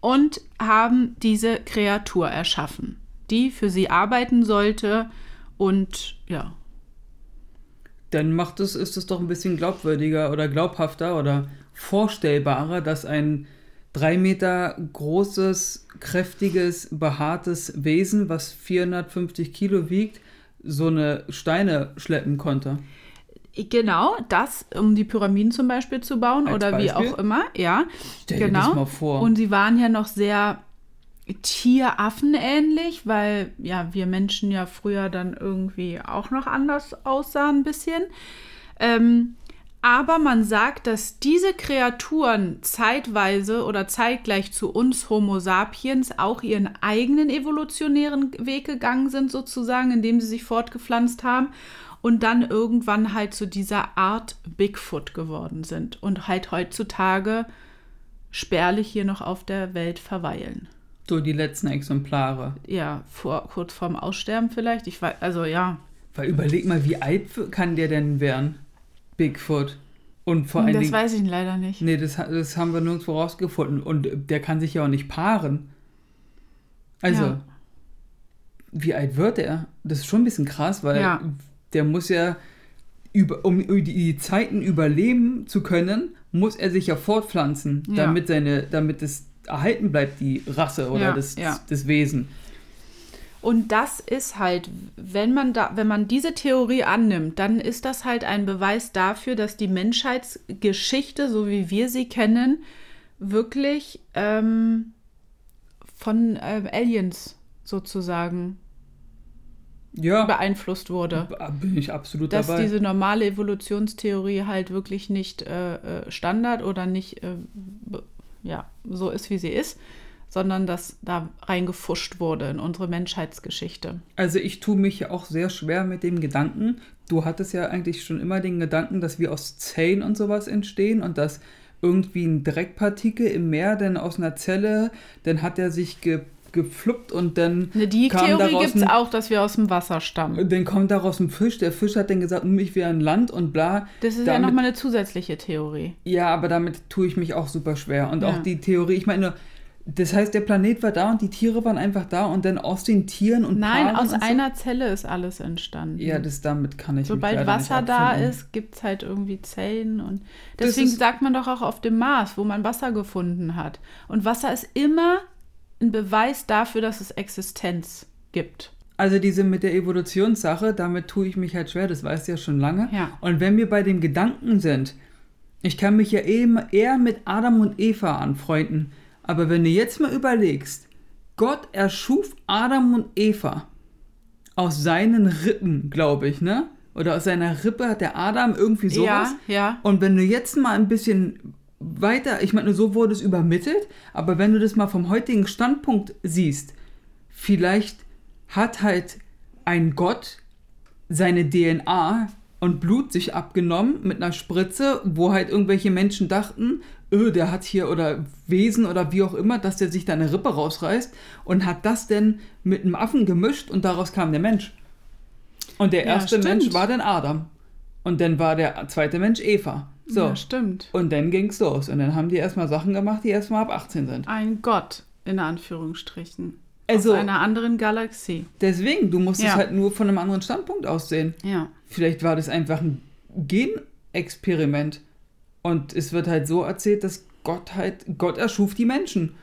und haben diese Kreatur erschaffen, die für sie arbeiten sollte und ja, dann macht es, ist es doch ein bisschen glaubwürdiger oder glaubhafter oder vorstellbarer, dass ein drei Meter großes, kräftiges, behaartes Wesen, was 450 Kilo wiegt, so eine Steine schleppen konnte. Genau, das, um die Pyramiden zum Beispiel zu bauen Als oder wie Beispiel? auch immer, ja. Stell dir genau. das mal vor. Und sie waren ja noch sehr Tieraffen-ähnlich, weil ja wir Menschen ja früher dann irgendwie auch noch anders aussahen ein bisschen. Ähm, aber man sagt, dass diese Kreaturen zeitweise oder zeitgleich zu uns Homo sapiens auch ihren eigenen evolutionären Weg gegangen sind, sozusagen, indem sie sich fortgepflanzt haben und dann irgendwann halt zu dieser Art Bigfoot geworden sind und halt heutzutage spärlich hier noch auf der Welt verweilen. so die letzten Exemplare. Ja, vor, kurz vorm Aussterben vielleicht. Ich weiß, also ja. Weil überleg mal, wie alt kann der denn werden? Bigfoot. Und vor allen das Dingen. weiß ich leider nicht. Nee, das, das haben wir nirgendwo rausgefunden. Und der kann sich ja auch nicht paaren. Also, Ja. wie alt wird er? Das ist schon ein bisschen krass, weil Ja. der muss ja, über, um die, Zeiten überleben zu können, muss er sich ja fortpflanzen, Ja. damit, seine, damit es erhalten bleibt, die Rasse oder das, das Wesen. Und das ist halt, wenn man da, wenn man diese Theorie annimmt, dann ist das halt ein Beweis dafür, dass die Menschheitsgeschichte, so wie wir sie kennen, wirklich ähm, von ähm, Aliens sozusagen Ja, beeinflusst wurde. bin ich absolut Dass dabei. diese normale Evolutionstheorie halt wirklich nicht äh, äh, Standard oder nicht äh, ja, so ist, wie sie ist, sondern dass da reingefuscht wurde in unsere Menschheitsgeschichte. Also ich tue mich ja auch sehr schwer mit dem Gedanken. Du hattest ja eigentlich schon immer den Gedanken, dass wir aus Zellen und sowas entstehen und dass irgendwie ein Dreckpartikel im Meer dann aus einer Zelle, dann hat er sich ge, gefluppt und dann Ne, Die Theorie gibt es auch, dass wir aus dem Wasser stammen. dann kommt daraus ein Fisch. Der Fisch hat dann gesagt, "Hm, ich wäre ein Land und bla. Das ist ja Damit- nochmal eine zusätzliche Theorie. Ja, aber damit tue ich mich auch super schwer. Und Ja. auch die Theorie, ich meine, das heißt, der Planet war da und die Tiere waren einfach da und dann aus den Tieren und Nein, Paaren aus und so. einer Zelle ist alles entstanden. Ja, das damit kann ich Sobald Wasser da ist, gibt es halt irgendwie Zellen. Und deswegen sagt man doch auch auf dem Mars, wo man Wasser gefunden hat. Und Wasser ist immer ein Beweis dafür, dass es Existenz gibt. Also diese mit der Evolutionssache, damit tue ich mich halt schwer, das weißt du ja schon lange. Ja. Und wenn wir bei dem Gedanken sind, Ich kann mich ja eben eher mit Adam und Eva anfreunden. Aber wenn du jetzt mal überlegst, Gott erschuf Adam und Eva aus seinen Rippen, glaube ich, ne? Oder aus seiner Rippe hat der Adam irgendwie sowas. Ja, ja. Und wenn du jetzt mal ein bisschen weiter, ich meine, so wurde es übermittelt, aber wenn du das mal vom heutigen Standpunkt siehst, vielleicht hat halt ein Gott seine DNA und Blut sich abgenommen mit einer Spritze, wo halt irgendwelche Menschen dachten, öh, der hat hier oder Wesen oder wie auch immer, dass der sich da eine Rippe rausreißt und hat das denn mit einem Affen gemischt und daraus kam der Mensch. Und der Ja, erste stimmt. Mensch war dann Adam. Und dann war der zweite Mensch Eva. So. Ja, stimmt. Und dann ging's los. Und dann haben die erstmal Sachen gemacht, die erstmal ab 18 sind. Ein Gott, in Anführungsstrichen. Also- Aus einer anderen Galaxie. Deswegen, du musst es Ja. halt nur von einem anderen Standpunkt aus sehen. Ja. Vielleicht war das einfach ein Genexperiment. Und es wird halt so erzählt, dass Gott halt, Gott erschuf die Menschen.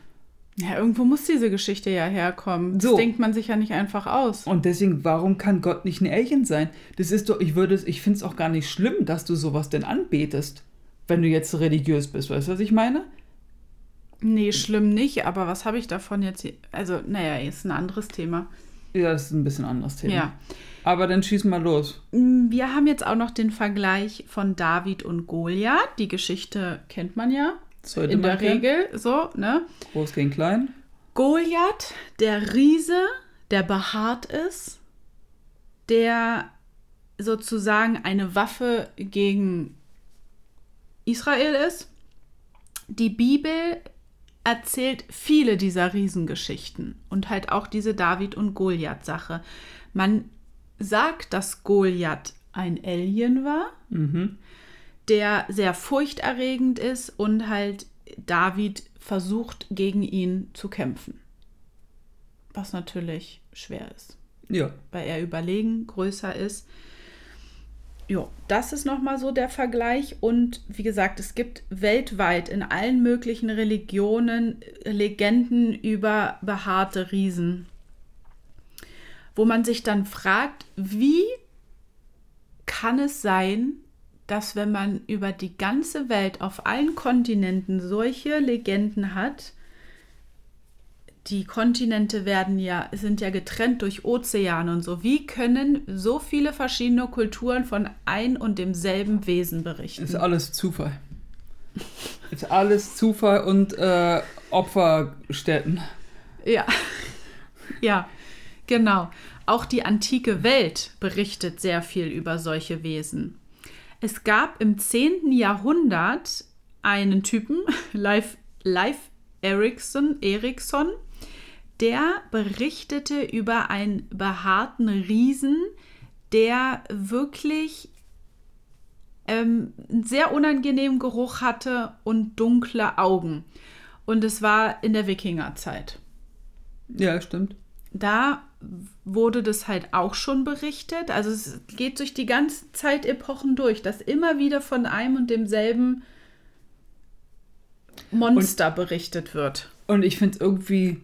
Ja, irgendwo muss diese Geschichte ja herkommen. Das So. denkt man sich ja nicht einfach aus. Und deswegen, warum kann Gott nicht ein Alien sein? Das ist doch, ich würde es, ich finde es auch gar nicht schlimm, dass du sowas denn anbetest, wenn du jetzt religiös bist. Weißt du, was ich meine? Nee, schlimm nicht, aber was habe ich davon jetzt? hier- Also, naja, ist ein anderes Thema. Ja, das ist ein bisschen ein anderes Thema. Ja. Aber dann schieß mal los. Wir haben jetzt auch noch den Vergleich von David und Goliath. Die Geschichte kennt man ja Sollte in der kennen. Regel so, ne? Groß gegen klein. Goliath, der Riese, der behaart ist, der sozusagen eine Waffe gegen Israel ist. Die Bibel erzählt viele dieser Riesengeschichten und halt auch diese David- und Goliath-Sache. Man sagt, dass Goliath ein Alien war, Mhm. der sehr furchterregend ist und halt David versucht, gegen ihn zu kämpfen. Was natürlich schwer ist, Ja. weil er überlegen größer ist. Jo, das ist nochmal so der Vergleich. Und wie gesagt, es gibt weltweit in allen möglichen Religionen Legenden über behaarte Riesen, wo man sich dann fragt, wie kann es sein, dass wenn man über die ganze Welt auf allen Kontinenten solche Legenden hat, die Kontinente werden ja, sind ja getrennt durch Ozeane und so. Wie können so viele verschiedene Kulturen von ein und demselben Wesen berichten? Ist alles Zufall. Ist alles Zufall und äh, Opferstätten. Ja, ja, genau. Auch die antike Welt berichtet sehr viel über solche Wesen. Es gab im 10. Jahrhundert einen Typen, Leif, Leif Erikson, Erikson, der berichtete über einen behaarten Riesen, der wirklich ähm, einen sehr unangenehmen Geruch hatte und dunkle Augen. Und es war in der Wikingerzeit. Ja, stimmt. Da wurde das halt auch schon berichtet. Also es geht durch die ganze Zeitepochen durch, dass immer wieder von einem und demselben Monster berichtet wird. Und ich finde es irgendwie,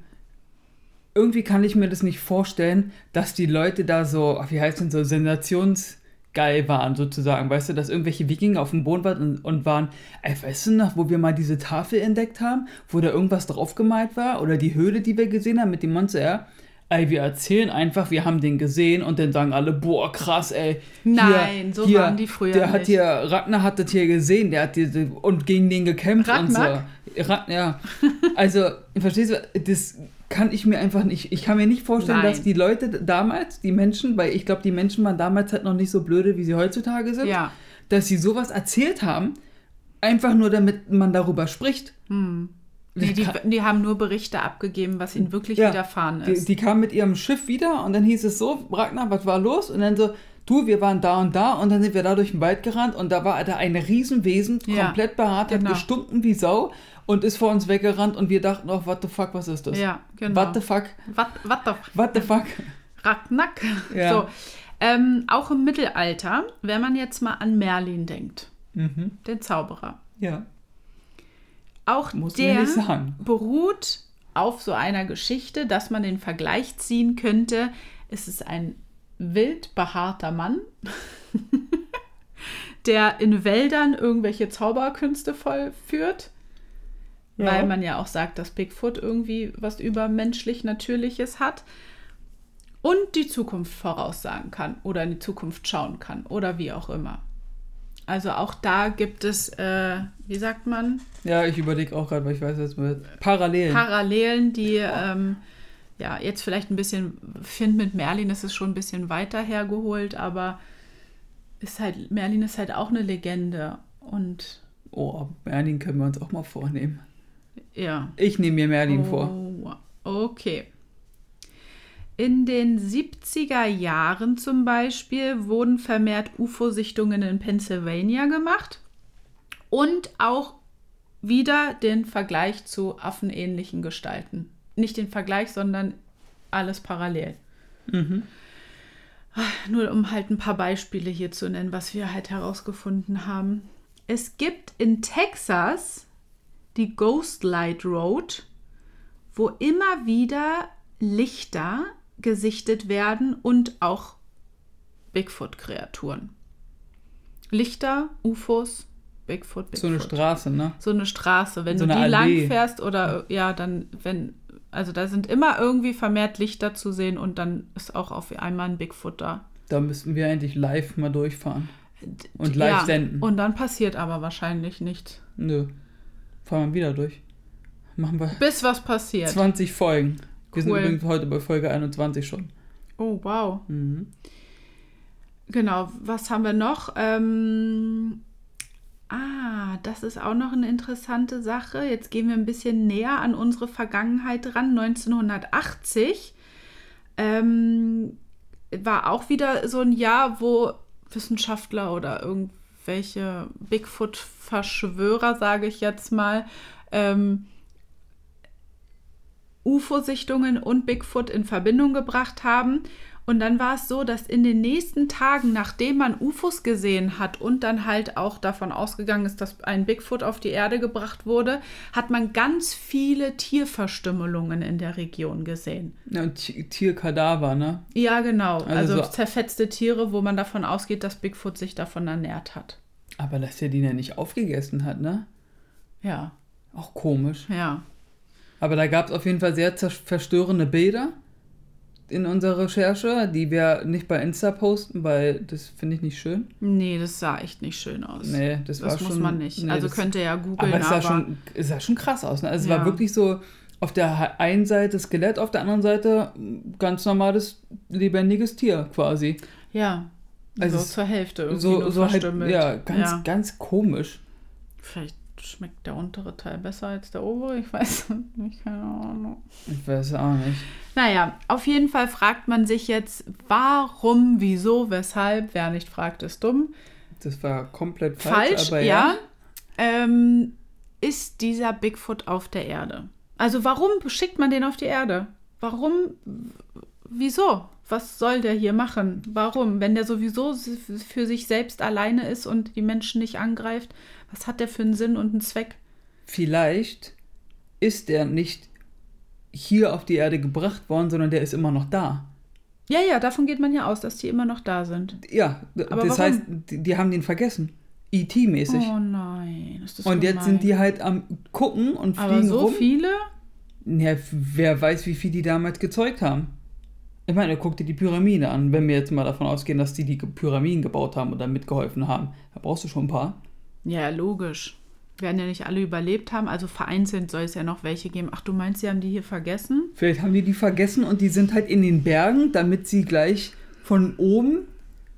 irgendwie kann ich mir das nicht vorstellen, dass die Leute da so, wie heißt denn so, sensationsgeil waren sozusagen. Weißt du, dass irgendwelche Wikinger auf dem Boden waren und, und waren, ey, weißt du noch, wo wir mal diese Tafel entdeckt haben, wo da irgendwas draufgemalt war? Oder die Höhle, die wir gesehen haben mit dem Monster, ja? Ey, wir erzählen einfach, wir haben den gesehen und dann sagen alle, boah, krass, ey. Nein, so waren die früher Der hat nicht. hier, Ragnar hat das hier gesehen, der hat hier, und gegen den gekämpft Ragnar? und so. Rag, ja. Also, verstehst du, das kann ich mir einfach nicht, ich kann mir nicht vorstellen, Nein. dass die Leute damals, die Menschen, weil ich glaube, die Menschen waren damals halt noch nicht so blöde, wie sie heutzutage sind, Ja. dass sie sowas erzählt haben, einfach nur damit man darüber spricht. Nee, die, die haben nur Berichte abgegeben, was ihnen wirklich Ja, widerfahren Die, ist. die kamen mit ihrem Schiff wieder und dann hieß es so, Ragnar, was war los? Und dann so, du, wir waren da und da und dann sind wir da durch den Wald gerannt und da war da ein Riesenwesen, Ja, komplett behaart, genau. hat gestunken wie Sau und ist vor uns weggerannt und wir dachten, oh, what the fuck, was ist das? ja, genau. What the fuck, What, what the what the fuck? Racknack. Ja. So. Ähm, auch im Mittelalter, wenn man jetzt mal an Merlin denkt, Mhm. den Zauberer. Ja, Auch muss der beruht auf so einer Geschichte, dass man den Vergleich ziehen könnte. Es ist ein wild behaarter Mann, der in Wäldern irgendwelche Zauberkünste vollführt. Ja. Weil man ja auch sagt, dass Bigfoot irgendwie was übermenschlich Natürliches hat. Und die Zukunft voraussagen kann oder in die Zukunft schauen kann oder wie auch immer. Also auch da gibt es, äh, wie sagt man, Ja, ich überlege auch gerade, weil ich weiß jetzt mit Parallelen. Parallelen, die ähm, ja jetzt vielleicht ein bisschen, finde mit Merlin ist es schon ein bisschen weiter hergeholt, aber ist halt, Merlin ist halt auch eine Legende. Und oh, Merlin können wir uns auch mal vornehmen. ja. Ich nehme mir Merlin vor. Oh, okay. In den 70er Jahren zum Beispiel wurden vermehrt UFO-Sichtungen in Pennsylvania gemacht und auch wieder den Vergleich zu affenähnlichen Gestalten. Nicht den Vergleich, sondern alles parallel. Mhm. Nur um halt ein paar Beispiele hier zu nennen, was wir halt herausgefunden haben. Es gibt in Texas die Ghost Light Road, wo immer wieder Lichter gesichtet werden und auch Bigfoot-Kreaturen. Lichter, UFOs, Bigfoot, Bigfoot. So eine Straße, ne? So eine Straße. Wenn So du die eine lang Allee. fährst oder ja, dann, wenn, also da sind immer irgendwie vermehrt Lichter zu sehen und dann ist auch auf einmal ein Bigfoot da. Da müssten wir eigentlich live mal durchfahren. Und live ja, senden. Und dann passiert aber wahrscheinlich nichts. Nö. Fahren wir wieder durch. Machen wir Bis was passiert. 20 Folgen. Wir sind Cool. übrigens heute bei Folge 21 schon. Oh, wow. Mhm. Genau, was haben wir noch? Ähm, ah, das ist auch noch eine interessante Sache. Jetzt gehen wir ein bisschen näher an unsere Vergangenheit ran. 1980 ähm, war auch wieder so ein Jahr, wo Wissenschaftler oder irgendwelche Bigfoot-Verschwörer, sage ich jetzt mal, ähm, UFO-Sichtungen und Bigfoot in Verbindung gebracht haben. Und dann war es so, dass in den nächsten Tagen, nachdem man UFOs gesehen hat und dann halt auch davon ausgegangen ist, dass ein Bigfoot auf die Erde gebracht wurde, hat man ganz viele Tierverstümmelungen in der Region gesehen. Ja, und Ti- Tierkadaver, ne? Ja, genau. Also, Also so- zerfetzte Tiere, wo man davon ausgeht, dass Bigfoot sich davon ernährt hat. Aber dass der die ja nicht aufgegessen hat, ne? Ja, Auch komisch. ja. Aber da gab es auf jeden Fall sehr verstörende Bilder in unserer Recherche, die wir nicht bei Insta posten, weil das finde ich nicht schön. Nee, das sah echt nicht schön aus. Nee, das, war das schon. muss man nicht. nee, also das- könnte ja googeln, Aber es aber, sah, schon, es sah schon krass aus. Ne? Also es Ja. war wirklich so auf der einen Seite Skelett, auf der anderen Seite ganz normales lebendiges Tier quasi. ja, Also so es- zur Hälfte irgendwie So, so halt, ja, ganz, Ja. ganz komisch. Vielleicht schmeckt der untere Teil besser als der obere, ich weiß nicht, keine Ahnung. Ich weiß auch nicht. Naja, auf jeden Fall fragt man sich jetzt, warum, wieso, weshalb, wer nicht fragt, ist dumm. Das war komplett falsch, Falsch, aber ja. ja. Ähm, ist dieser Bigfoot auf der Erde? Also warum schickt man den auf die Erde? Warum, wieso? Was soll der hier machen? Warum? Wenn der sowieso für sich selbst alleine ist und die Menschen nicht angreift, was hat der für einen Sinn und einen Zweck? Vielleicht ist der nicht hier auf die Erde gebracht worden, sondern der ist immer noch da. Ja, ja, davon geht man ja aus, dass die immer noch da sind. Ja, Aber das warum? heißt, die, die haben den vergessen. E.T.-mäßig. Oh nein, ist das und jetzt gemein. sind die halt am gucken und fliegen Aber so rum. viele? Ja, wer weiß, wie viel die damals gezeugt haben. Ich meine, guck dir die Pyramide an. Wenn wir jetzt mal davon ausgehen, dass die die Pyramiden gebaut haben oder mitgeholfen haben, da brauchst du schon ein paar. Ja, logisch. Werden ja nicht alle überlebt haben, also vereinzelt soll es ja noch welche geben. Ach, du meinst, sie haben die hier vergessen? Vielleicht haben die die vergessen und die sind halt in den Bergen, damit sie gleich von oben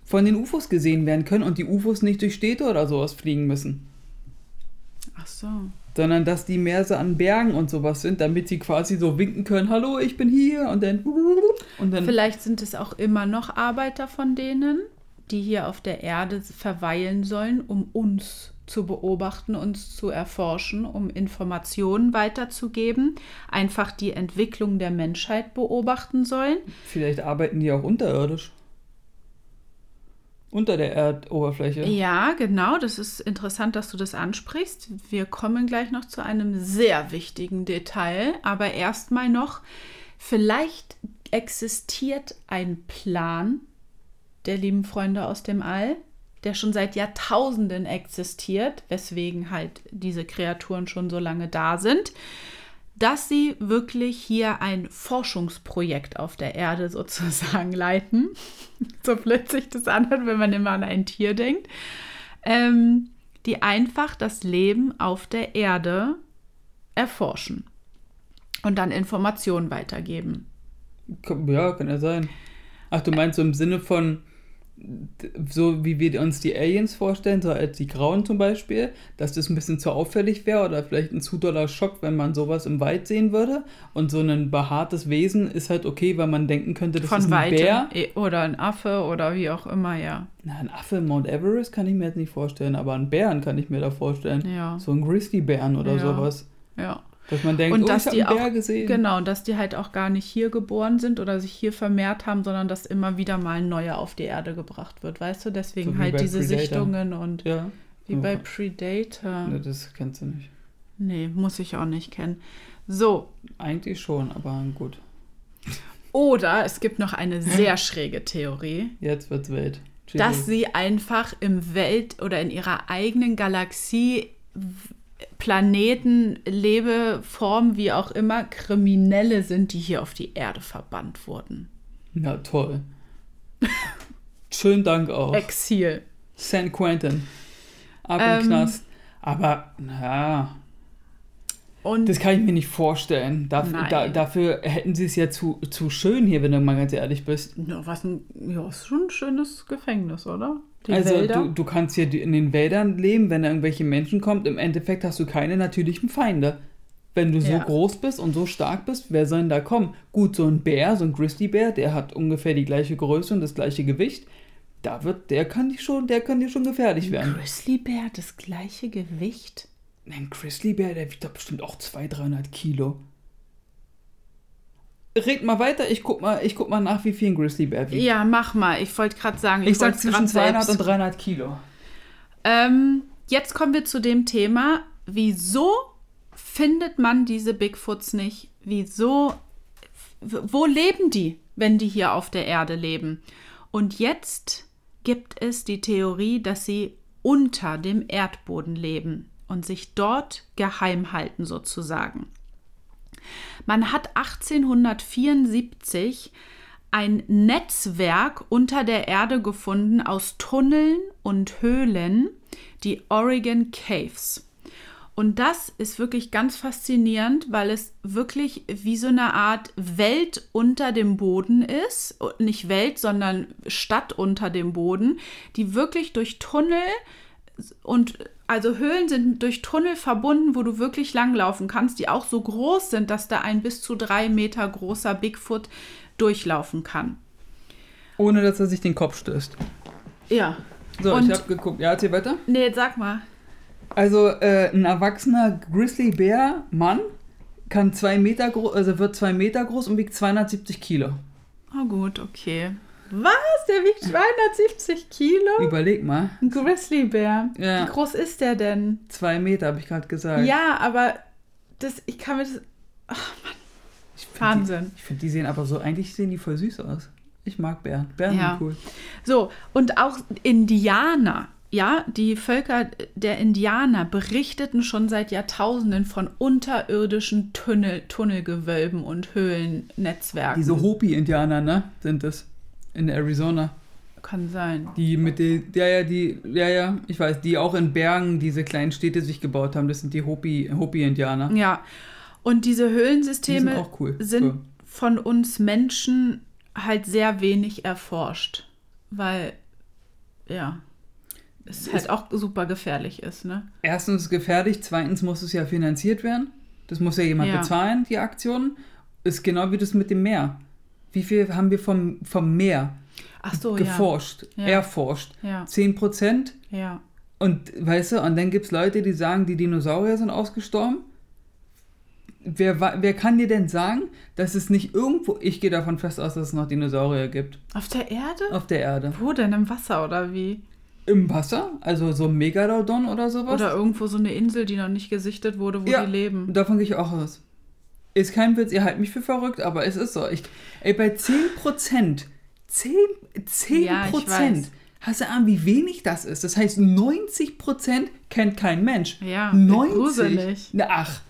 von den UFOs gesehen werden können und die UFOs nicht durch Städte oder sowas fliegen müssen. Ach so. Sondern dass die mehr so an Bergen und sowas sind, damit sie quasi so winken können, hallo, ich bin hier und dann und dann Vielleicht sind es auch immer noch Arbeiter von denen, die hier auf der Erde verweilen sollen, um uns zu beobachten, uns zu erforschen, um Informationen weiterzugeben, einfach die Entwicklung der Menschheit beobachten sollen. vielleicht arbeiten die auch unterirdisch. Unter der Erdoberfläche. Ja, genau, das ist interessant, dass du das ansprichst. Wir kommen gleich noch zu einem sehr wichtigen Detail, aber erstmal noch, vielleicht existiert ein Plan der lieben Freunde aus dem All, der schon seit Jahrtausenden existiert, weswegen halt diese Kreaturen schon so lange da sind, dass sie wirklich hier ein Forschungsprojekt auf der Erde sozusagen leiten. so plötzlich das anhört, wenn man immer an ein Tier denkt. Ähm, die einfach das Leben auf der Erde erforschen und dann Informationen weitergeben. Ja, kann ja sein. Ach, du meinst so im Sinne von, so wie wir uns die Aliens vorstellen, so als die Grauen zum Beispiel, dass das ein bisschen zu auffällig wäre oder vielleicht ein zu doller Schock, wenn man sowas im Wald sehen würde. Und so ein behaartes Wesen ist halt okay, weil man denken könnte, das Von ist ein weitem Bär. eh, oder ein Affe oder wie auch immer, ja. Na, ein Affe im Mount Everest kann ich mir jetzt nicht vorstellen, aber einen Bären kann ich mir da vorstellen. Ja. So ein Grizzlybären oder Ja. sowas. Ja. Dass man denkt, Und oh, dass ich die einen Bär auch, gesehen. genau, dass die halt auch gar nicht hier geboren sind oder sich hier vermehrt haben, sondern dass immer wieder mal ein neuer auf die Erde gebracht wird, weißt du? Deswegen So halt diese Predator. Sichtungen und Ja. wie bei Predator. Ne, das kennst du nicht. Nee, muss ich auch nicht kennen. So, Eigentlich schon, aber gut. oder es gibt noch eine sehr schräge Theorie, Jetzt wird's wild. Dass sie einfach im Welt- oder in ihrer eigenen Galaxie Planeten, Lebeformen, wie auch immer, Kriminelle sind, die hier auf die Erde verbannt wurden. Ja, toll. Schönen Dank auch. Exil. San Quentin. Ab Ähm, im Knast. Aber, na, Und das kann ich mir nicht vorstellen. Daf Nein. da, dafür hätten sie es ja zu, zu schön hier, wenn du mal ganz ehrlich bist. ja, was ein, ja, ist schon ein schönes Gefängnis, oder? Die also, Wälder. du, du kannst hier in den Wäldern leben, wenn da irgendwelche Menschen kommt. Im Endeffekt hast du keine natürlichen Feinde. Wenn du so Ja. groß bist und so stark bist, wer soll denn da kommen? Gut, so ein Bär, so ein Grizzlybär, der hat ungefähr die gleiche Größe und das gleiche Gewicht. Da wird, der kann dir schon, der kann dir schon gefährlich werden. Grizzlybär hat das gleiche Gewicht. Ein Grizzlybär, der wiegt doch bestimmt auch 200, 300 Kilo. Red mal weiter, ich guck mal, ich guck mal nach, wie viel ein Grizzlybär wiegt. Ja, mach mal. Ich wollte gerade sagen, ich sag wollt's grad zwischen 200 selbst. und 300 Kilo. Ähm, jetzt kommen wir zu dem Thema, wieso findet man diese Bigfoots nicht? Wieso, wo leben die, wenn die hier auf der Erde leben? Und jetzt gibt es die Theorie, dass sie unter dem Erdboden leben und sich dort geheim halten sozusagen. Man hat 1874 ein Netzwerk unter der Erde gefunden aus Tunneln und Höhlen, die Oregon Caves. Und das ist wirklich ganz faszinierend, weil es wirklich wie so eine Art Welt unter dem Boden ist. Nicht Welt, sondern Stadt unter dem Boden, die wirklich durch Tunnel und also Höhlen sind durch Tunnel verbunden, wo du wirklich langlaufen kannst, die auch so groß sind, dass da ein bis zu drei Meter großer Bigfoot durchlaufen kann. Ohne, dass er sich den Kopf stößt. Ja. So, Und- ich hab geguckt. Ja, erzähl weiter. Nee, sag mal. Also, äh, ein erwachsener Grizzlybär-Mann kann zwei Meter groß, also wird zwei Meter groß und wiegt 270 Kilo. Oh gut, okay. Was? Der wiegt 270 Kilo? Überleg mal. Ein Grizzlybär. Ja. Wie groß ist der denn? Zwei Meter, habe ich gerade gesagt. Ja, aber das, ich kann mir das. Ich find Wahnsinn. Die, ich finde, die sehen aber so, eigentlich sehen die voll süß aus. Ich mag Bären. Bären Ja. sind cool. So, und auch Indianer, ja, die Völker der Indianer berichteten schon seit Jahrtausenden von unterirdischen Tunnel, Tunnelgewölben und Höhlennetzwerken. Diese Hopi-Indianer, ne? Sind das. In Arizona. Kann sein. Die mit den, ja, ja, die, ja, ja, ich weiß, die auch in Bergen diese kleinen Städte sich gebaut haben. Das sind die Hopi- Hopi-Indianer. Ja. Und diese die Höhlensysteme sind auch cool. sind So. von uns Menschen halt sehr wenig erforscht, weil ja, es halt auch super gefährlich ist, ne? Erstens gefährlich, zweitens muss es ja finanziert werden. Das muss ja jemand Ja. bezahlen, die Aktion. Ist genau wie das mit dem Meer. Wie viel haben wir vom, vom Meer so, geforscht, Ja. erforscht? ja. 10 Prozent? Ja, ja. Und weißt du, und dann gibt es Leute, die sagen, die Dinosaurier sind ausgestorben. Wer, wer kann dir denn sagen, dass es nicht irgendwo, ich gehe davon fest aus, dass es noch Dinosaurier gibt Auf der Erde? auf der Erde. Wo denn? Im Wasser oder wie? Im Wasser, also so ein Megalodon oder sowas. Oder irgendwo so eine Insel, die noch nicht gesichtet wurde, wo Ja. die leben. Davon gehe ich auch aus. Ist kein Witz, ihr haltet mich für verrückt, aber es ist so. Ich, ey, bei 10%, 10, 10%, Ja, weiß. Hast du Ahnung, wie wenig das ist? Das heißt, 90% kennt kein Mensch. Ja, 90. gruselig. Na, ach,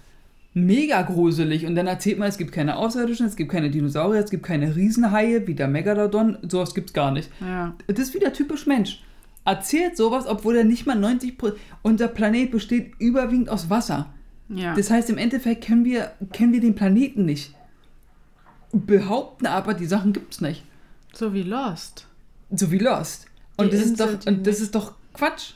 mega gruselig. Und dann erzählt man, es gibt keine Außerirdischen, es gibt keine Dinosaurier, es gibt keine Riesenhaie wie der Megalodon. Sowas gibt's gar nicht. Ja. Das ist wieder typisch Mensch. Erzählt sowas, obwohl er nicht mal 90%. Unser Planet besteht überwiegend aus Wasser. Ja. Das heißt, im Endeffekt kennen wir, kennen wir den Planeten nicht. Behaupten aber, die Sachen gibt's nicht. so wie Lost. So wie Lost. Und, Die das, ist doch, und das ist doch Quatsch.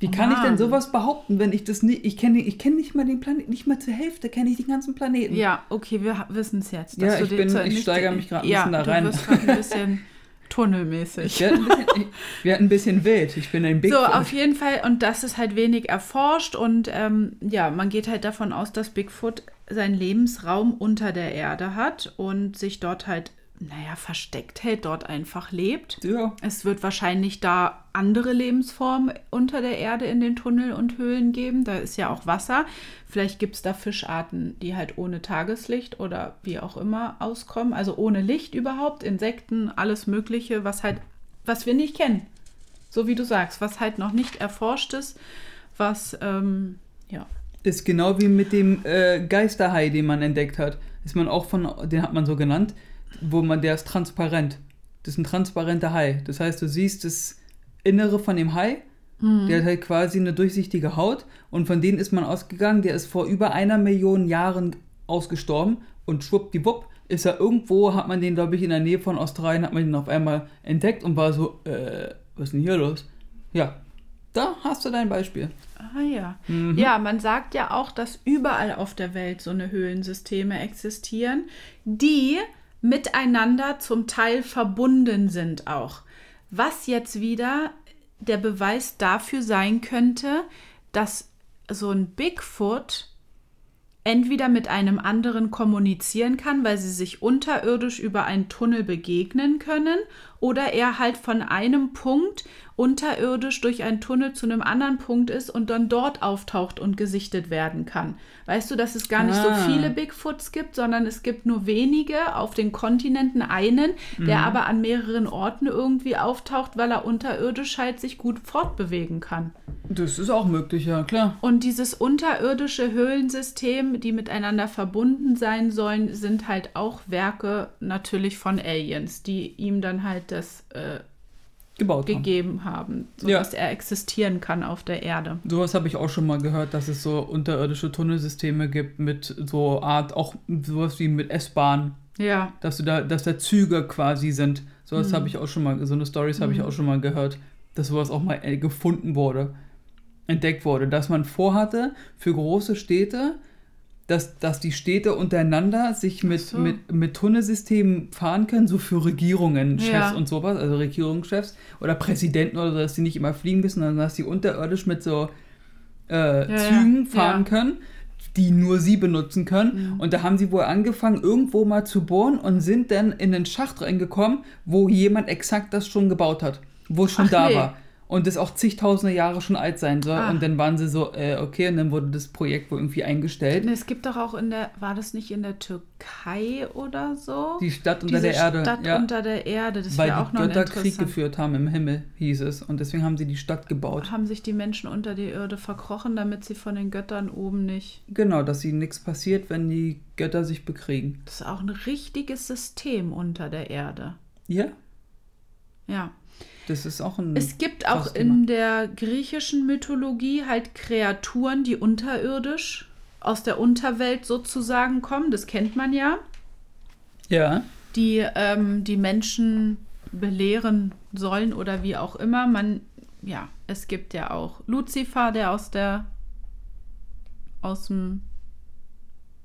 Wie kann ich denn Mann. sowas behaupten, wenn ich das nicht. Ich kenne ich kenn nicht mal den Planeten, nicht mal zur Hälfte kenne ich den ganzen Planeten. Ja, okay, wir wissen es jetzt. Ja, du ich bin- ich steigere mich gerade ein ja, bisschen da du rein. wirst gerade ein bisschen tunnelmäßig. Werde ein, bisschen- werd ein bisschen wild. Ich bin ein Big So, auf jeden Fall, und das ist halt wenig erforscht und ähm, ja, man geht halt davon aus, dass Bigfoot seinen Lebensraum unter der Erde hat und sich dort halt, naja, versteckt hält, dort einfach lebt. Ja, Es wird wahrscheinlich da andere Lebensformen unter der Erde in den Tunnel und Höhlen geben. Da ist ja auch Wasser. Vielleicht gibt es da Fischarten, die halt ohne Tageslicht oder wie auch immer auskommen. Also ohne Licht überhaupt. Insekten, alles Mögliche, was halt, was wir nicht kennen. So wie du sagst, was halt noch nicht erforscht ist, was, ähm, ja. ist genau wie mit dem äh, Geisterhai, den man entdeckt hat. Ist man auch von, den hat man so genannt, wo man, der ist transparent. Das ist ein transparenter Hai. Das heißt, du siehst das Innere von dem Hai, der hat halt quasi eine durchsichtige Haut und von denen ist man ausgegangen, der ist vor über einer Million Jahren ausgestorben und schwuppdiwupp ist er irgendwo, hat man den, glaube ich, in der Nähe von Australien, hat man den auf einmal entdeckt und war so, äh, was ist denn hier los? Ja, da hast du dein Beispiel. Ah ja. Mhm. Ja, man sagt ja auch, dass überall auf der Welt so eine Höhlensysteme existieren, die miteinander zum Teil verbunden sind auch. Was jetzt wieder der Beweis dafür sein könnte, dass so ein Bigfoot entweder mit einem anderen kommunizieren kann, weil sie sich unterirdisch über einen Tunnel begegnen können, oder er halt von einem Punkt unterirdisch durch einen Tunnel zu einem anderen Punkt ist und dann dort auftaucht und gesichtet werden kann. Weißt du, dass es gar nicht so Ah. viele Bigfoots gibt, sondern es gibt nur wenige, auf den Kontinenten einen, der aber an mehreren Orten irgendwie auftaucht, weil er unterirdisch halt sich gut fortbewegen kann. Das ist auch möglich, ja, klar. Und dieses unterirdische Höhlensystem, die miteinander verbunden sein sollen, sind halt auch Werke natürlich von Aliens, die ihm dann halt das äh, Gebaut haben. gegeben haben, Ja. sodass er existieren kann auf der Erde. Sowas habe ich auch schon mal gehört, dass es so unterirdische Tunnelsysteme gibt mit so Art, auch sowas wie mit S-Bahn, Ja, dass du da, dass da Züge quasi sind. Sowas Mhm. habe ich auch schon mal, so eine Stories habe ich auch schon mal gehört, dass sowas auch mal äh, gefunden wurde, entdeckt wurde, dass man vorhatte für große Städte, dass, dass die Städte untereinander sich mit, so. mit, mit Tunnelsystemen fahren können, so für Regierungen, Chefs Ja. und sowas, also Regierungschefs oder Präsidenten oder so, dass die nicht immer fliegen müssen, sondern dass sie unterirdisch mit so äh, ja. Zügen fahren Ja. können, die nur sie benutzen können. Mhm. Und da haben sie wohl angefangen, irgendwo mal zu bohren und sind dann in einen Schacht reingekommen, wo jemand exakt das schon gebaut hat, wo es schon Ach, da nee. war. Und das auch zigtausende Jahre schon alt sein soll. Ah. Und dann waren sie so, äh, okay, und dann wurde das Projekt wohl irgendwie eingestellt. Es gibt doch auch in der, war das nicht in der Türkei oder so? Die Stadt unter Diese der Erde. Stadt ja. unter der Erde, das weil wäre auch die noch Götter Krieg geführt haben im Himmel, hieß es. Und deswegen haben sie die Stadt gebaut. Haben sich die Menschen unter die Erde verkrochen, damit sie von den Göttern oben nicht. Genau, dass ihnen nichts passiert, wenn die Götter sich bekriegen. Das ist auch ein richtiges System unter der Erde. Ja, Ja. Das ist auch ein. Es gibt auch in der griechischen Mythologie halt Kreaturen, die unterirdisch aus der Unterwelt sozusagen kommen. Das kennt man ja. ja. Die ähm, die Menschen belehren sollen oder wie auch immer. Man, ja, es gibt ja auch Luzifer, der aus der aus dem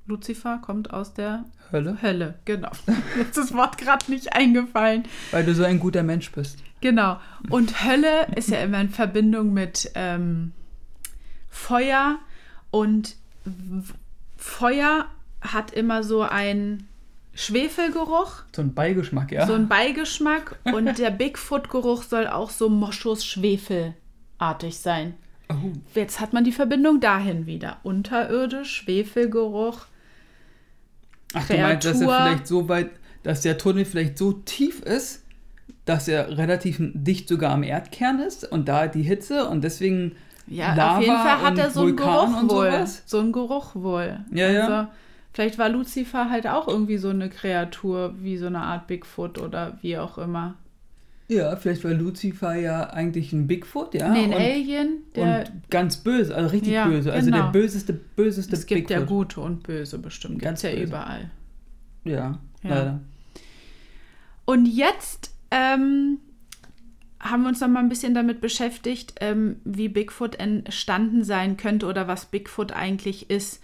Luzifer kommt aus der Hölle. Hölle, genau. Mir ist das Wort gerade nicht eingefallen. Weil du so ein guter Mensch bist. Genau. Und Hölle ist ja immer in Verbindung mit ähm, Feuer und Feuer hat immer so einen Schwefelgeruch, So ein Beigeschmack, ja. so einen Beigeschmack und der Bigfoot-Geruch soll auch so Moschus-Schwefelartig sein. oh. Jetzt hat man die Verbindung dahin wieder. Unterirdisch, Schwefelgeruch. Ach, du meinst, dass er Kreatur. vielleicht so weit, dass der Tunnel vielleicht so tief ist, dass er relativ dicht sogar am Erdkern ist und da die Hitze und deswegen Ja, Lava auf jeden Fall hat er so einen Geruch und wohl. So einen Geruch wohl. Ja, ja. also, Vielleicht war Lucifer halt auch irgendwie so eine Kreatur, wie so eine Art Bigfoot oder wie auch immer. Ja, vielleicht war Lucifer ja eigentlich ein Bigfoot, ja. nee, ein und, Alien, der. und ganz böse, also richtig Ja, böse. Also der genau. böseste, böseste es gibt Bigfoot. ja gute und böse bestimmt. Ganz Ganz ja böse. überall. Ja, Ja. leider. Und jetzt ähm, haben wir uns noch mal ein bisschen damit beschäftigt, ähm, wie Bigfoot entstanden sein könnte oder was Bigfoot eigentlich ist.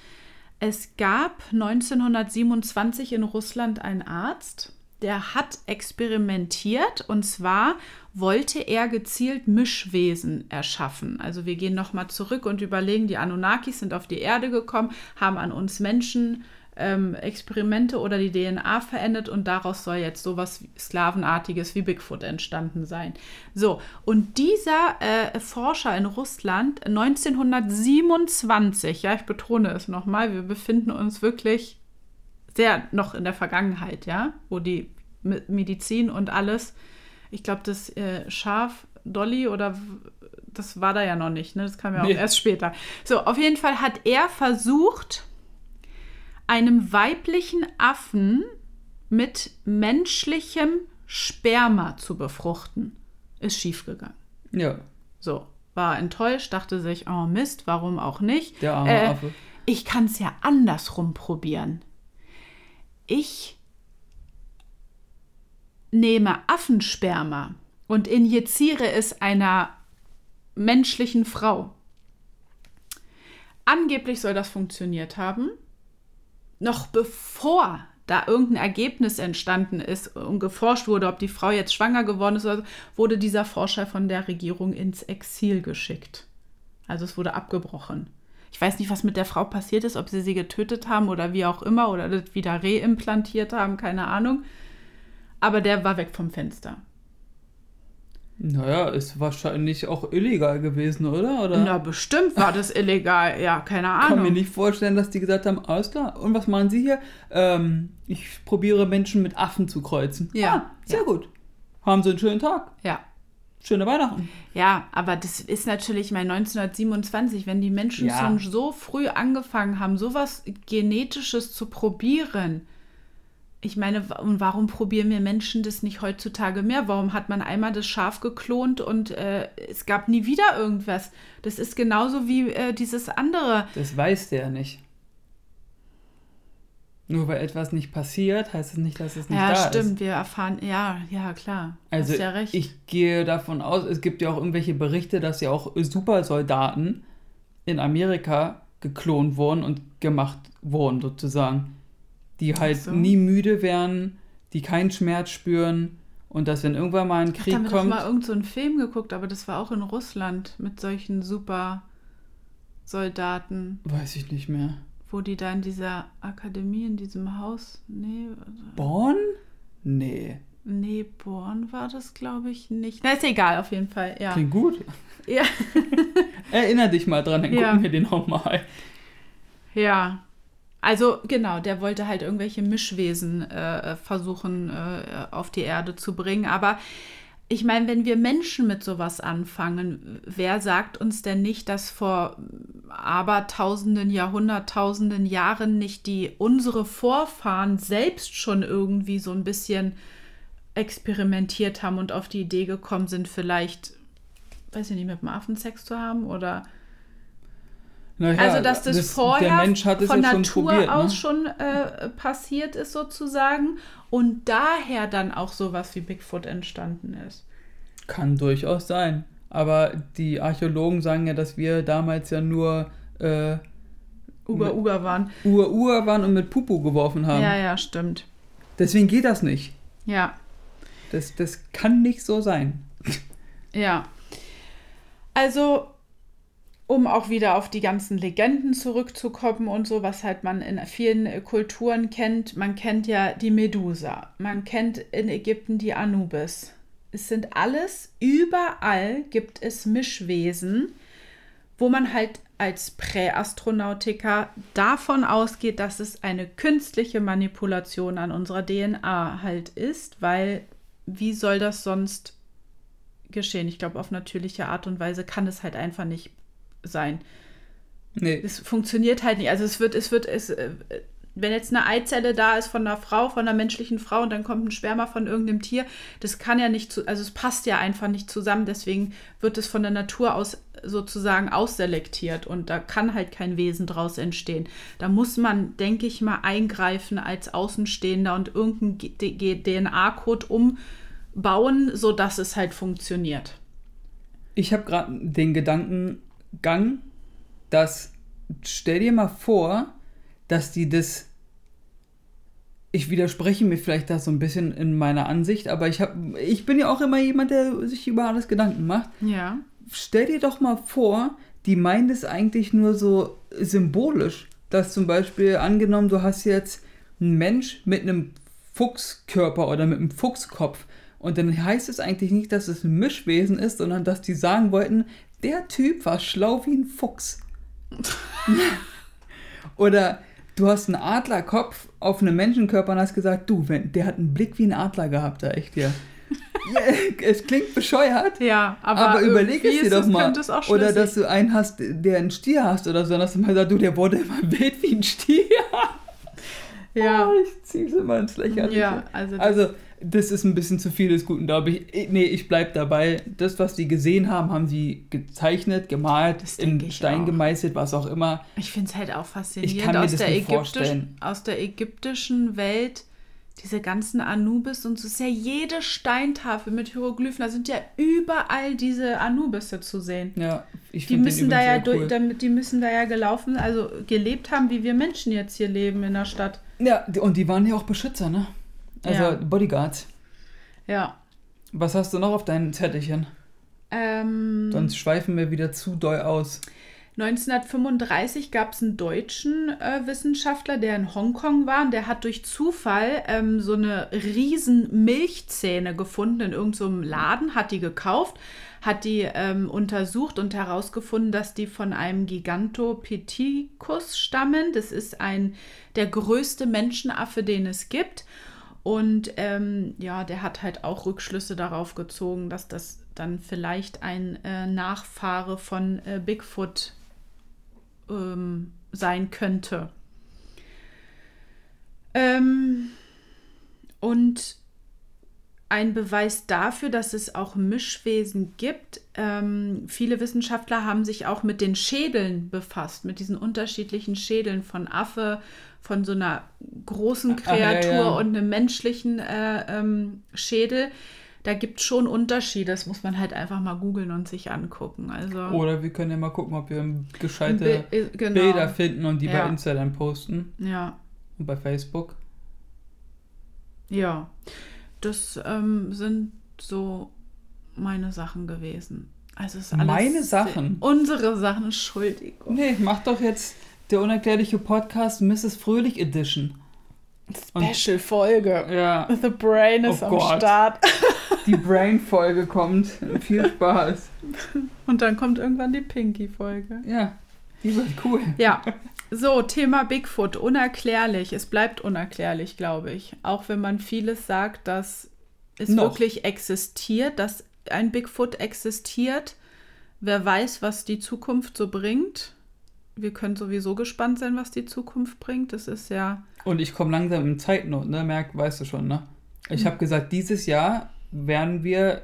Es gab 1927 in Russland einen Arzt, der hat experimentiert und zwar wollte er gezielt Mischwesen erschaffen. Also wir gehen noch mal zurück und überlegen, die Anunnakis sind auf die Erde gekommen, haben an uns Menschen ähm, Experimente oder die DNA verändert und daraus soll jetzt sowas Sklavenartiges wie Bigfoot entstanden sein. So, und dieser äh, Forscher in Russland 1927, ja, ich betone es nochmal, wir befinden uns wirklich sehr noch in der Vergangenheit, ja, wo die Me- Medizin und alles, ich glaube, das äh, Schaf Dolly oder das war da ja noch nicht, ne? Das kam ja auch Nee. erst später. So, auf jeden Fall hat er versucht, einem weiblichen Affen mit menschlichem Sperma zu befruchten. Ist schiefgegangen. Ja, So, war enttäuscht, dachte sich, oh Mist, warum auch nicht? der arme Äh, Affe. Ich kann es ja andersrum probieren. Ich nehme Affensperma und injiziere es einer menschlichen Frau. Angeblich soll das funktioniert haben. Noch bevor da irgendein Ergebnis entstanden ist und geforscht wurde, ob die Frau jetzt schwanger geworden ist, wurde dieser Forscher von der Regierung ins Exil geschickt. Also es wurde abgebrochen. Ich weiß nicht, was mit der Frau passiert ist, ob sie sie getötet haben oder wie auch immer oder das wieder reimplantiert haben, keine Ahnung. Aber der war weg vom Fenster. Naja, ist wahrscheinlich auch illegal gewesen, oder? oder? Na, bestimmt war das illegal. Ja, keine Ich kann mir Ahnung. nicht vorstellen, dass die gesagt haben, alles klar. Und was machen Sie hier? Ähm, ich probiere Menschen mit Affen zu kreuzen. Ja, Ah, sehr ja. gut. Haben Sie einen schönen Tag. Ja. Schöne Weihnachten. Ja, aber das ist natürlich mein 1927, wenn die Menschen Ja. schon so früh angefangen haben, sowas Genetisches zu probieren. Ich meine, und warum probieren wir Menschen das nicht heutzutage mehr? Warum hat man einmal das Schaf geklont und äh, es gab nie wieder irgendwas? Das ist genauso wie äh, dieses andere. Das weiß der nicht. Nur weil etwas nicht passiert, heißt es nicht, dass es nicht ja, da stimmt, ist. wir erfahren, ja, ja, klar. Also Hast ja recht. ich gehe davon aus, es gibt ja auch irgendwelche Berichte, dass ja auch Supersoldaten in Amerika geklont wurden und gemacht wurden, sozusagen. Die halt so. nie müde werden, die keinen Schmerz spüren und dass wenn irgendwann mal ein ich Krieg habe doch kommt. mal irgend so einen Film geguckt, aber das war auch in Russland mit solchen super Soldaten. Weiß ich nicht mehr. Wo die da in dieser Akademie, in diesem Haus, nee, also, Born? Nee. nee, Born war das, glaube ich, nicht. Na, ist egal, auf jeden Fall, ja. Klingt gut. Ja, Erinner dich mal dran, dann Ja. gucken wir den nochmal. ja. Also, genau, der wollte halt irgendwelche Mischwesen äh, versuchen, äh, auf die Erde zu bringen. Aber ich meine, wenn wir Menschen mit sowas anfangen, wer sagt uns denn nicht, dass vor abertausenden, Jahrhunderttausenden Jahren nicht die unsere Vorfahren selbst schon irgendwie so ein bisschen experimentiert haben und auf die Idee gekommen sind, vielleicht, weiß ich nicht, mit dem Affen Sex zu haben oder Naja, also dass das, vorher hat es von Natur probiert, aus ne? schon äh, passiert ist sozusagen und daher dann auch sowas wie Bigfoot entstanden ist. Kann durchaus sein. Aber die Archäologen sagen ja, dass wir damals ja nur äh, Uga Uga waren. Ur-Ur waren und mit Pupu geworfen haben. Ja, ja, stimmt. Deswegen geht das nicht. Ja, Das, das kann nicht so sein. ja. Also, um auch wieder auf die ganzen Legenden zurückzukommen und so, was halt man in vielen Kulturen kennt. Man kennt ja die Medusa. Man kennt in Ägypten die Anubis. Es sind alles, überall gibt es Mischwesen, wo man halt als Präastronautiker davon ausgeht, dass es eine künstliche Manipulation an unserer DNA halt ist, weil wie soll das sonst geschehen? Ich glaube, auf natürliche Art und Weise kann es halt einfach nicht sein. Nee. Es funktioniert halt nicht. Also es wird, es wird, es, äh, wenn jetzt eine Eizelle da ist von einer Frau, von einer menschlichen Frau und dann kommt ein Sperma von irgendeinem Tier, das kann ja nicht zu, also es passt ja einfach nicht zusammen. Deswegen wird es von der Natur aus sozusagen ausselektiert und da kann halt kein Wesen draus entstehen. Da muss man, denke ich mal, eingreifen als Außenstehender und irgendeinen DNA-Code umbauen, sodass es halt funktioniert. Ich habe gerade den Gedankengang, dass stell dir mal vor, dass die das. Ich widerspreche mir vielleicht da so ein bisschen in meiner Ansicht, aber ich, hab, ich bin ja auch immer jemand, der sich über alles Gedanken macht. Ja. Stell dir doch mal vor, die meint es eigentlich nur so symbolisch, dass zum Beispiel angenommen, du hast jetzt einen Mensch mit einem Fuchskörper oder mit einem Fuchskopf und dann heißt es eigentlich nicht, dass es ein Mischwesen ist, sondern dass die sagen wollten, der Typ war schlau wie ein Fuchs. Oder du hast einen Adlerkopf auf einem Menschenkörper und hast gesagt, du, wenn, der hat einen Blick wie ein Adler gehabt, da echt, ja. ja es klingt bescheuert, Ja, aber, aber, überleg es dir doch mal. es Oder dass du einen hast, der einen Stier hast oder so, dass du mal sagst, du, der wurde immer wild wie ein Stier. ja. Oh, ich zieh's immer ins Lächerliche. Ja, also, Also, das ist ein bisschen zu viel des Guten, glaube ich. Nee, ich bleib dabei. Das, was die gesehen haben, haben sie gezeichnet, gemalt, in Stein auch. gemeißelt, was auch immer. ich finde es halt auch faszinierend Ich kann mir aus, das der vorstellen. aus der ägyptischen Welt. Diese ganzen Anubis und so ist ja jede Steintafel mit Hieroglyphen. Da sind ja überall diese Anubisse zu sehen. Ja, ich Die find den müssen da ja sehr durch, cool. damit, die müssen da ja gelaufen, also gelebt haben, wie wir Menschen jetzt hier leben in der Stadt. Ja, und die waren ja auch Beschützer, ne? Also Ja. Bodyguards. Ja. Was hast du noch auf deinen Zettelchen? Ähm, Sonst schweifen wir wieder zu doll aus. 1935 gab es einen deutschen äh, Wissenschaftler, der in Hongkong war und der hat durch Zufall ähm, so eine riesen Milchzähne gefunden in irgendeinem Laden, hat die gekauft, hat die ähm, untersucht und herausgefunden, dass die von einem Gigantopithecus stammen. Das ist ein der größte Menschenaffe, den es gibt. Und ähm, ja, der hat halt auch Rückschlüsse darauf gezogen, dass das dann vielleicht ein äh, Nachfahre von äh, Bigfoot ähm, sein könnte. Ähm, und ein Beweis dafür, dass es auch Mischwesen gibt. Ähm, viele Wissenschaftler haben sich auch mit den Schädeln befasst, mit diesen unterschiedlichen Schädeln von Affe, von so einer großen Ach, ja, Kreatur ja. und einem menschlichen äh, ähm, Schädel. Da gibt es schon Unterschiede. Das muss man halt einfach mal googeln und sich angucken. Also Oder wir können ja mal gucken, ob wir gescheite Bi- äh, genau. Bilder finden und die Ja. bei Insta dann posten. Ja, Und bei Facebook. ja. Das ähm, sind so meine Sachen gewesen. Also es ist alles Meine Sachen? Unsere Sachen, Entschuldigung. Nee, mach doch jetzt der unerklärliche Podcast Mrs. Fröhlich Edition. Und- Special-Folge. Ja, The Brain ist Oh am Gott. Start. die Brain-Folge kommt. Viel Spaß. Und dann kommt irgendwann die Pinky-Folge. Ja, die wird cool. Ja, so, Thema Bigfoot, unerklärlich. Es bleibt unerklärlich, glaube ich. Auch wenn man vieles sagt, dass es Noch. wirklich existiert, dass ein Bigfoot existiert. Wer weiß, was die Zukunft so bringt. Wir können sowieso gespannt sein, was die Zukunft bringt. Das ist ja. Und ich komme langsam in Zeitnot, ne? Merk, weißt du schon, ne? Ich Hm. habe gesagt, dieses Jahr werden wir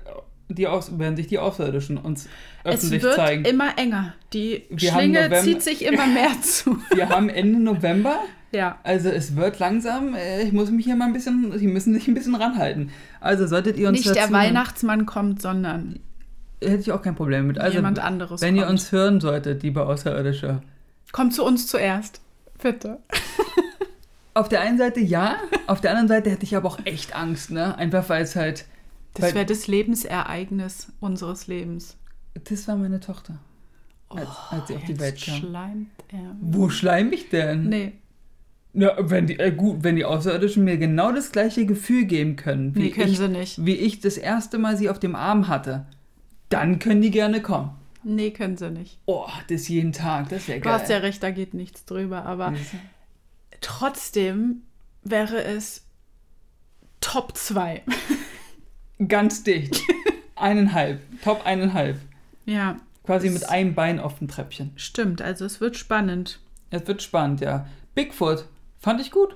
die Aus werden sich die Außerirdischen uns öffentlich es wird zeigen. immer enger. Die Wir Schlinge zieht sich immer mehr zu. Wir haben Ende November, Ja. also es wird langsam. äh, Ich muss mich hier mal ein bisschen, Sie müssen sich ein bisschen ranhalten. Also solltet ihr uns Nicht der Weihnachtsmann kommt, sondern hätte ich auch kein Problem mit. Also jemand anderes. wenn ihr kommt. uns hören solltet, liebe Außerirdische, Kommt zu uns zuerst. Bitte. auf der einen Seite ja, auf der anderen Seite hätte ich aber auch echt Angst, ne? Einfach weil es halt, Das wäre das Lebensereignis unseres Lebens. das war meine Tochter, als, als sie auf die Welt kam. schleimt er. Wo schleim ich denn? Nee, Ja, wenn die, äh, gut, wenn die Außerirdischen mir genau das gleiche Gefühl geben können, wie, nee können ich, wie ich das erste Mal sie auf dem Arm hatte, dann können die gerne kommen. Nee, können sie nicht. Oh, das jeden Tag, das wäre Du geil. hast ja recht, da geht nichts drüber. Aber Das- trotzdem wäre es Top 2. Ganz dicht. eineinhalb. Top eineinhalb. Ja, Quasi mit einem Bein auf dem Treppchen. stimmt. Also es wird spannend. Es wird spannend, ja. Bigfoot fand ich gut.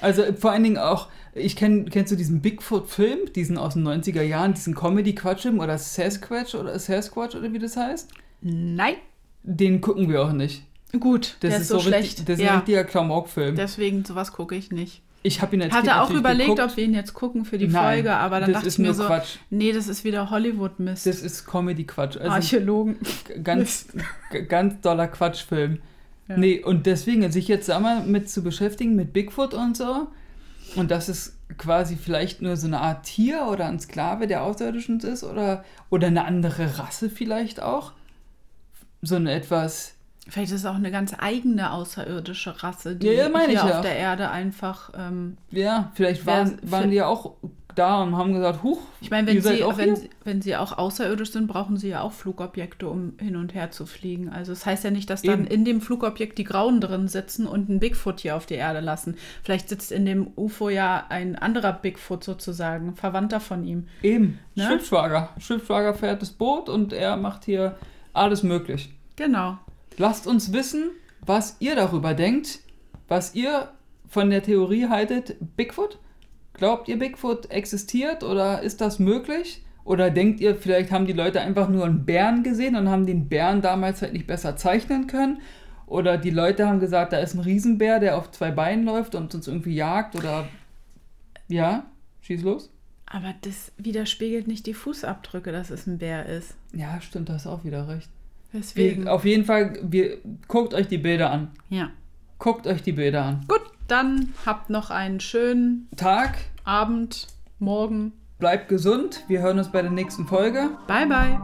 Also vor allen Dingen auch, ich kenn, kennst du diesen Bigfoot-Film, diesen aus den 90er Jahren, diesen Comedy-Quatschfilm oder Sasquatch oder Sasquatch oder wie das heißt? Nein. Den gucken wir auch nicht. Gut, Das der ist ist so, so richtig, schlecht. das ist ein ja, richtiger Klamauk-Film. deswegen sowas gucke ich nicht. Ich habe ihn als Hatte auch überlegt, geguckt. ob wir ihn jetzt gucken für die Nein, Folge, aber dann das dachte ist ich mir nur so, Quatsch. nee, das ist wieder Hollywood-Mist. Das ist Comedy-Quatsch. Also Archäologen. ganz, ganz doller Quatschfilm. Ja. Nee, und deswegen, sich jetzt sag mal mit zu beschäftigen, mit Bigfoot und so, und dass es quasi vielleicht nur so eine Art Tier oder ein Sklave der Außerirdischen ist oder, oder eine andere Rasse vielleicht auch. So eine etwas, Vielleicht ist es auch eine ganz eigene außerirdische Rasse, die Ja, ja, hier auf ja. der Erde einfach. Ähm, ja, vielleicht waren, waren die ja auch da und haben gesagt, huch, ich meine, wenn sie, auch wenn, sie, wenn sie auch außerirdisch sind, brauchen sie ja auch Flugobjekte, um hin und her zu fliegen. Also es das heißt ja nicht, dass dann Eben. in dem Flugobjekt die Grauen drin sitzen und ein Bigfoot hier auf die Erde lassen. Vielleicht sitzt in dem UFO ja ein anderer Bigfoot sozusagen, Verwandter von ihm. Eben, Ne? Schiffsschwager. Schiffsschwager fährt das Boot und er macht hier alles möglich. Genau. Lasst uns wissen, was ihr darüber denkt, was ihr von der Theorie haltet. Bigfoot? Glaubt ihr, Bigfoot existiert oder ist das möglich? Oder denkt ihr, vielleicht haben die Leute einfach nur einen Bären gesehen und haben den Bären damals halt nicht besser zeichnen können? Oder die Leute haben gesagt, da ist ein Riesenbär, der auf zwei Beinen läuft und uns irgendwie jagt? Oder ja, schieß los. Aber das widerspiegelt nicht die Fußabdrücke, dass es ein Bär ist. Ja, stimmt, da hast auch wieder recht. Deswegen. Wir, auf jeden Fall, wir, guckt euch die Bilder an. Ja. Guckt euch die Bilder an. Gut, dann habt noch einen schönen Tag, Abend, Morgen. bleibt gesund. Wir hören uns bei der nächsten Folge. Bye, bye.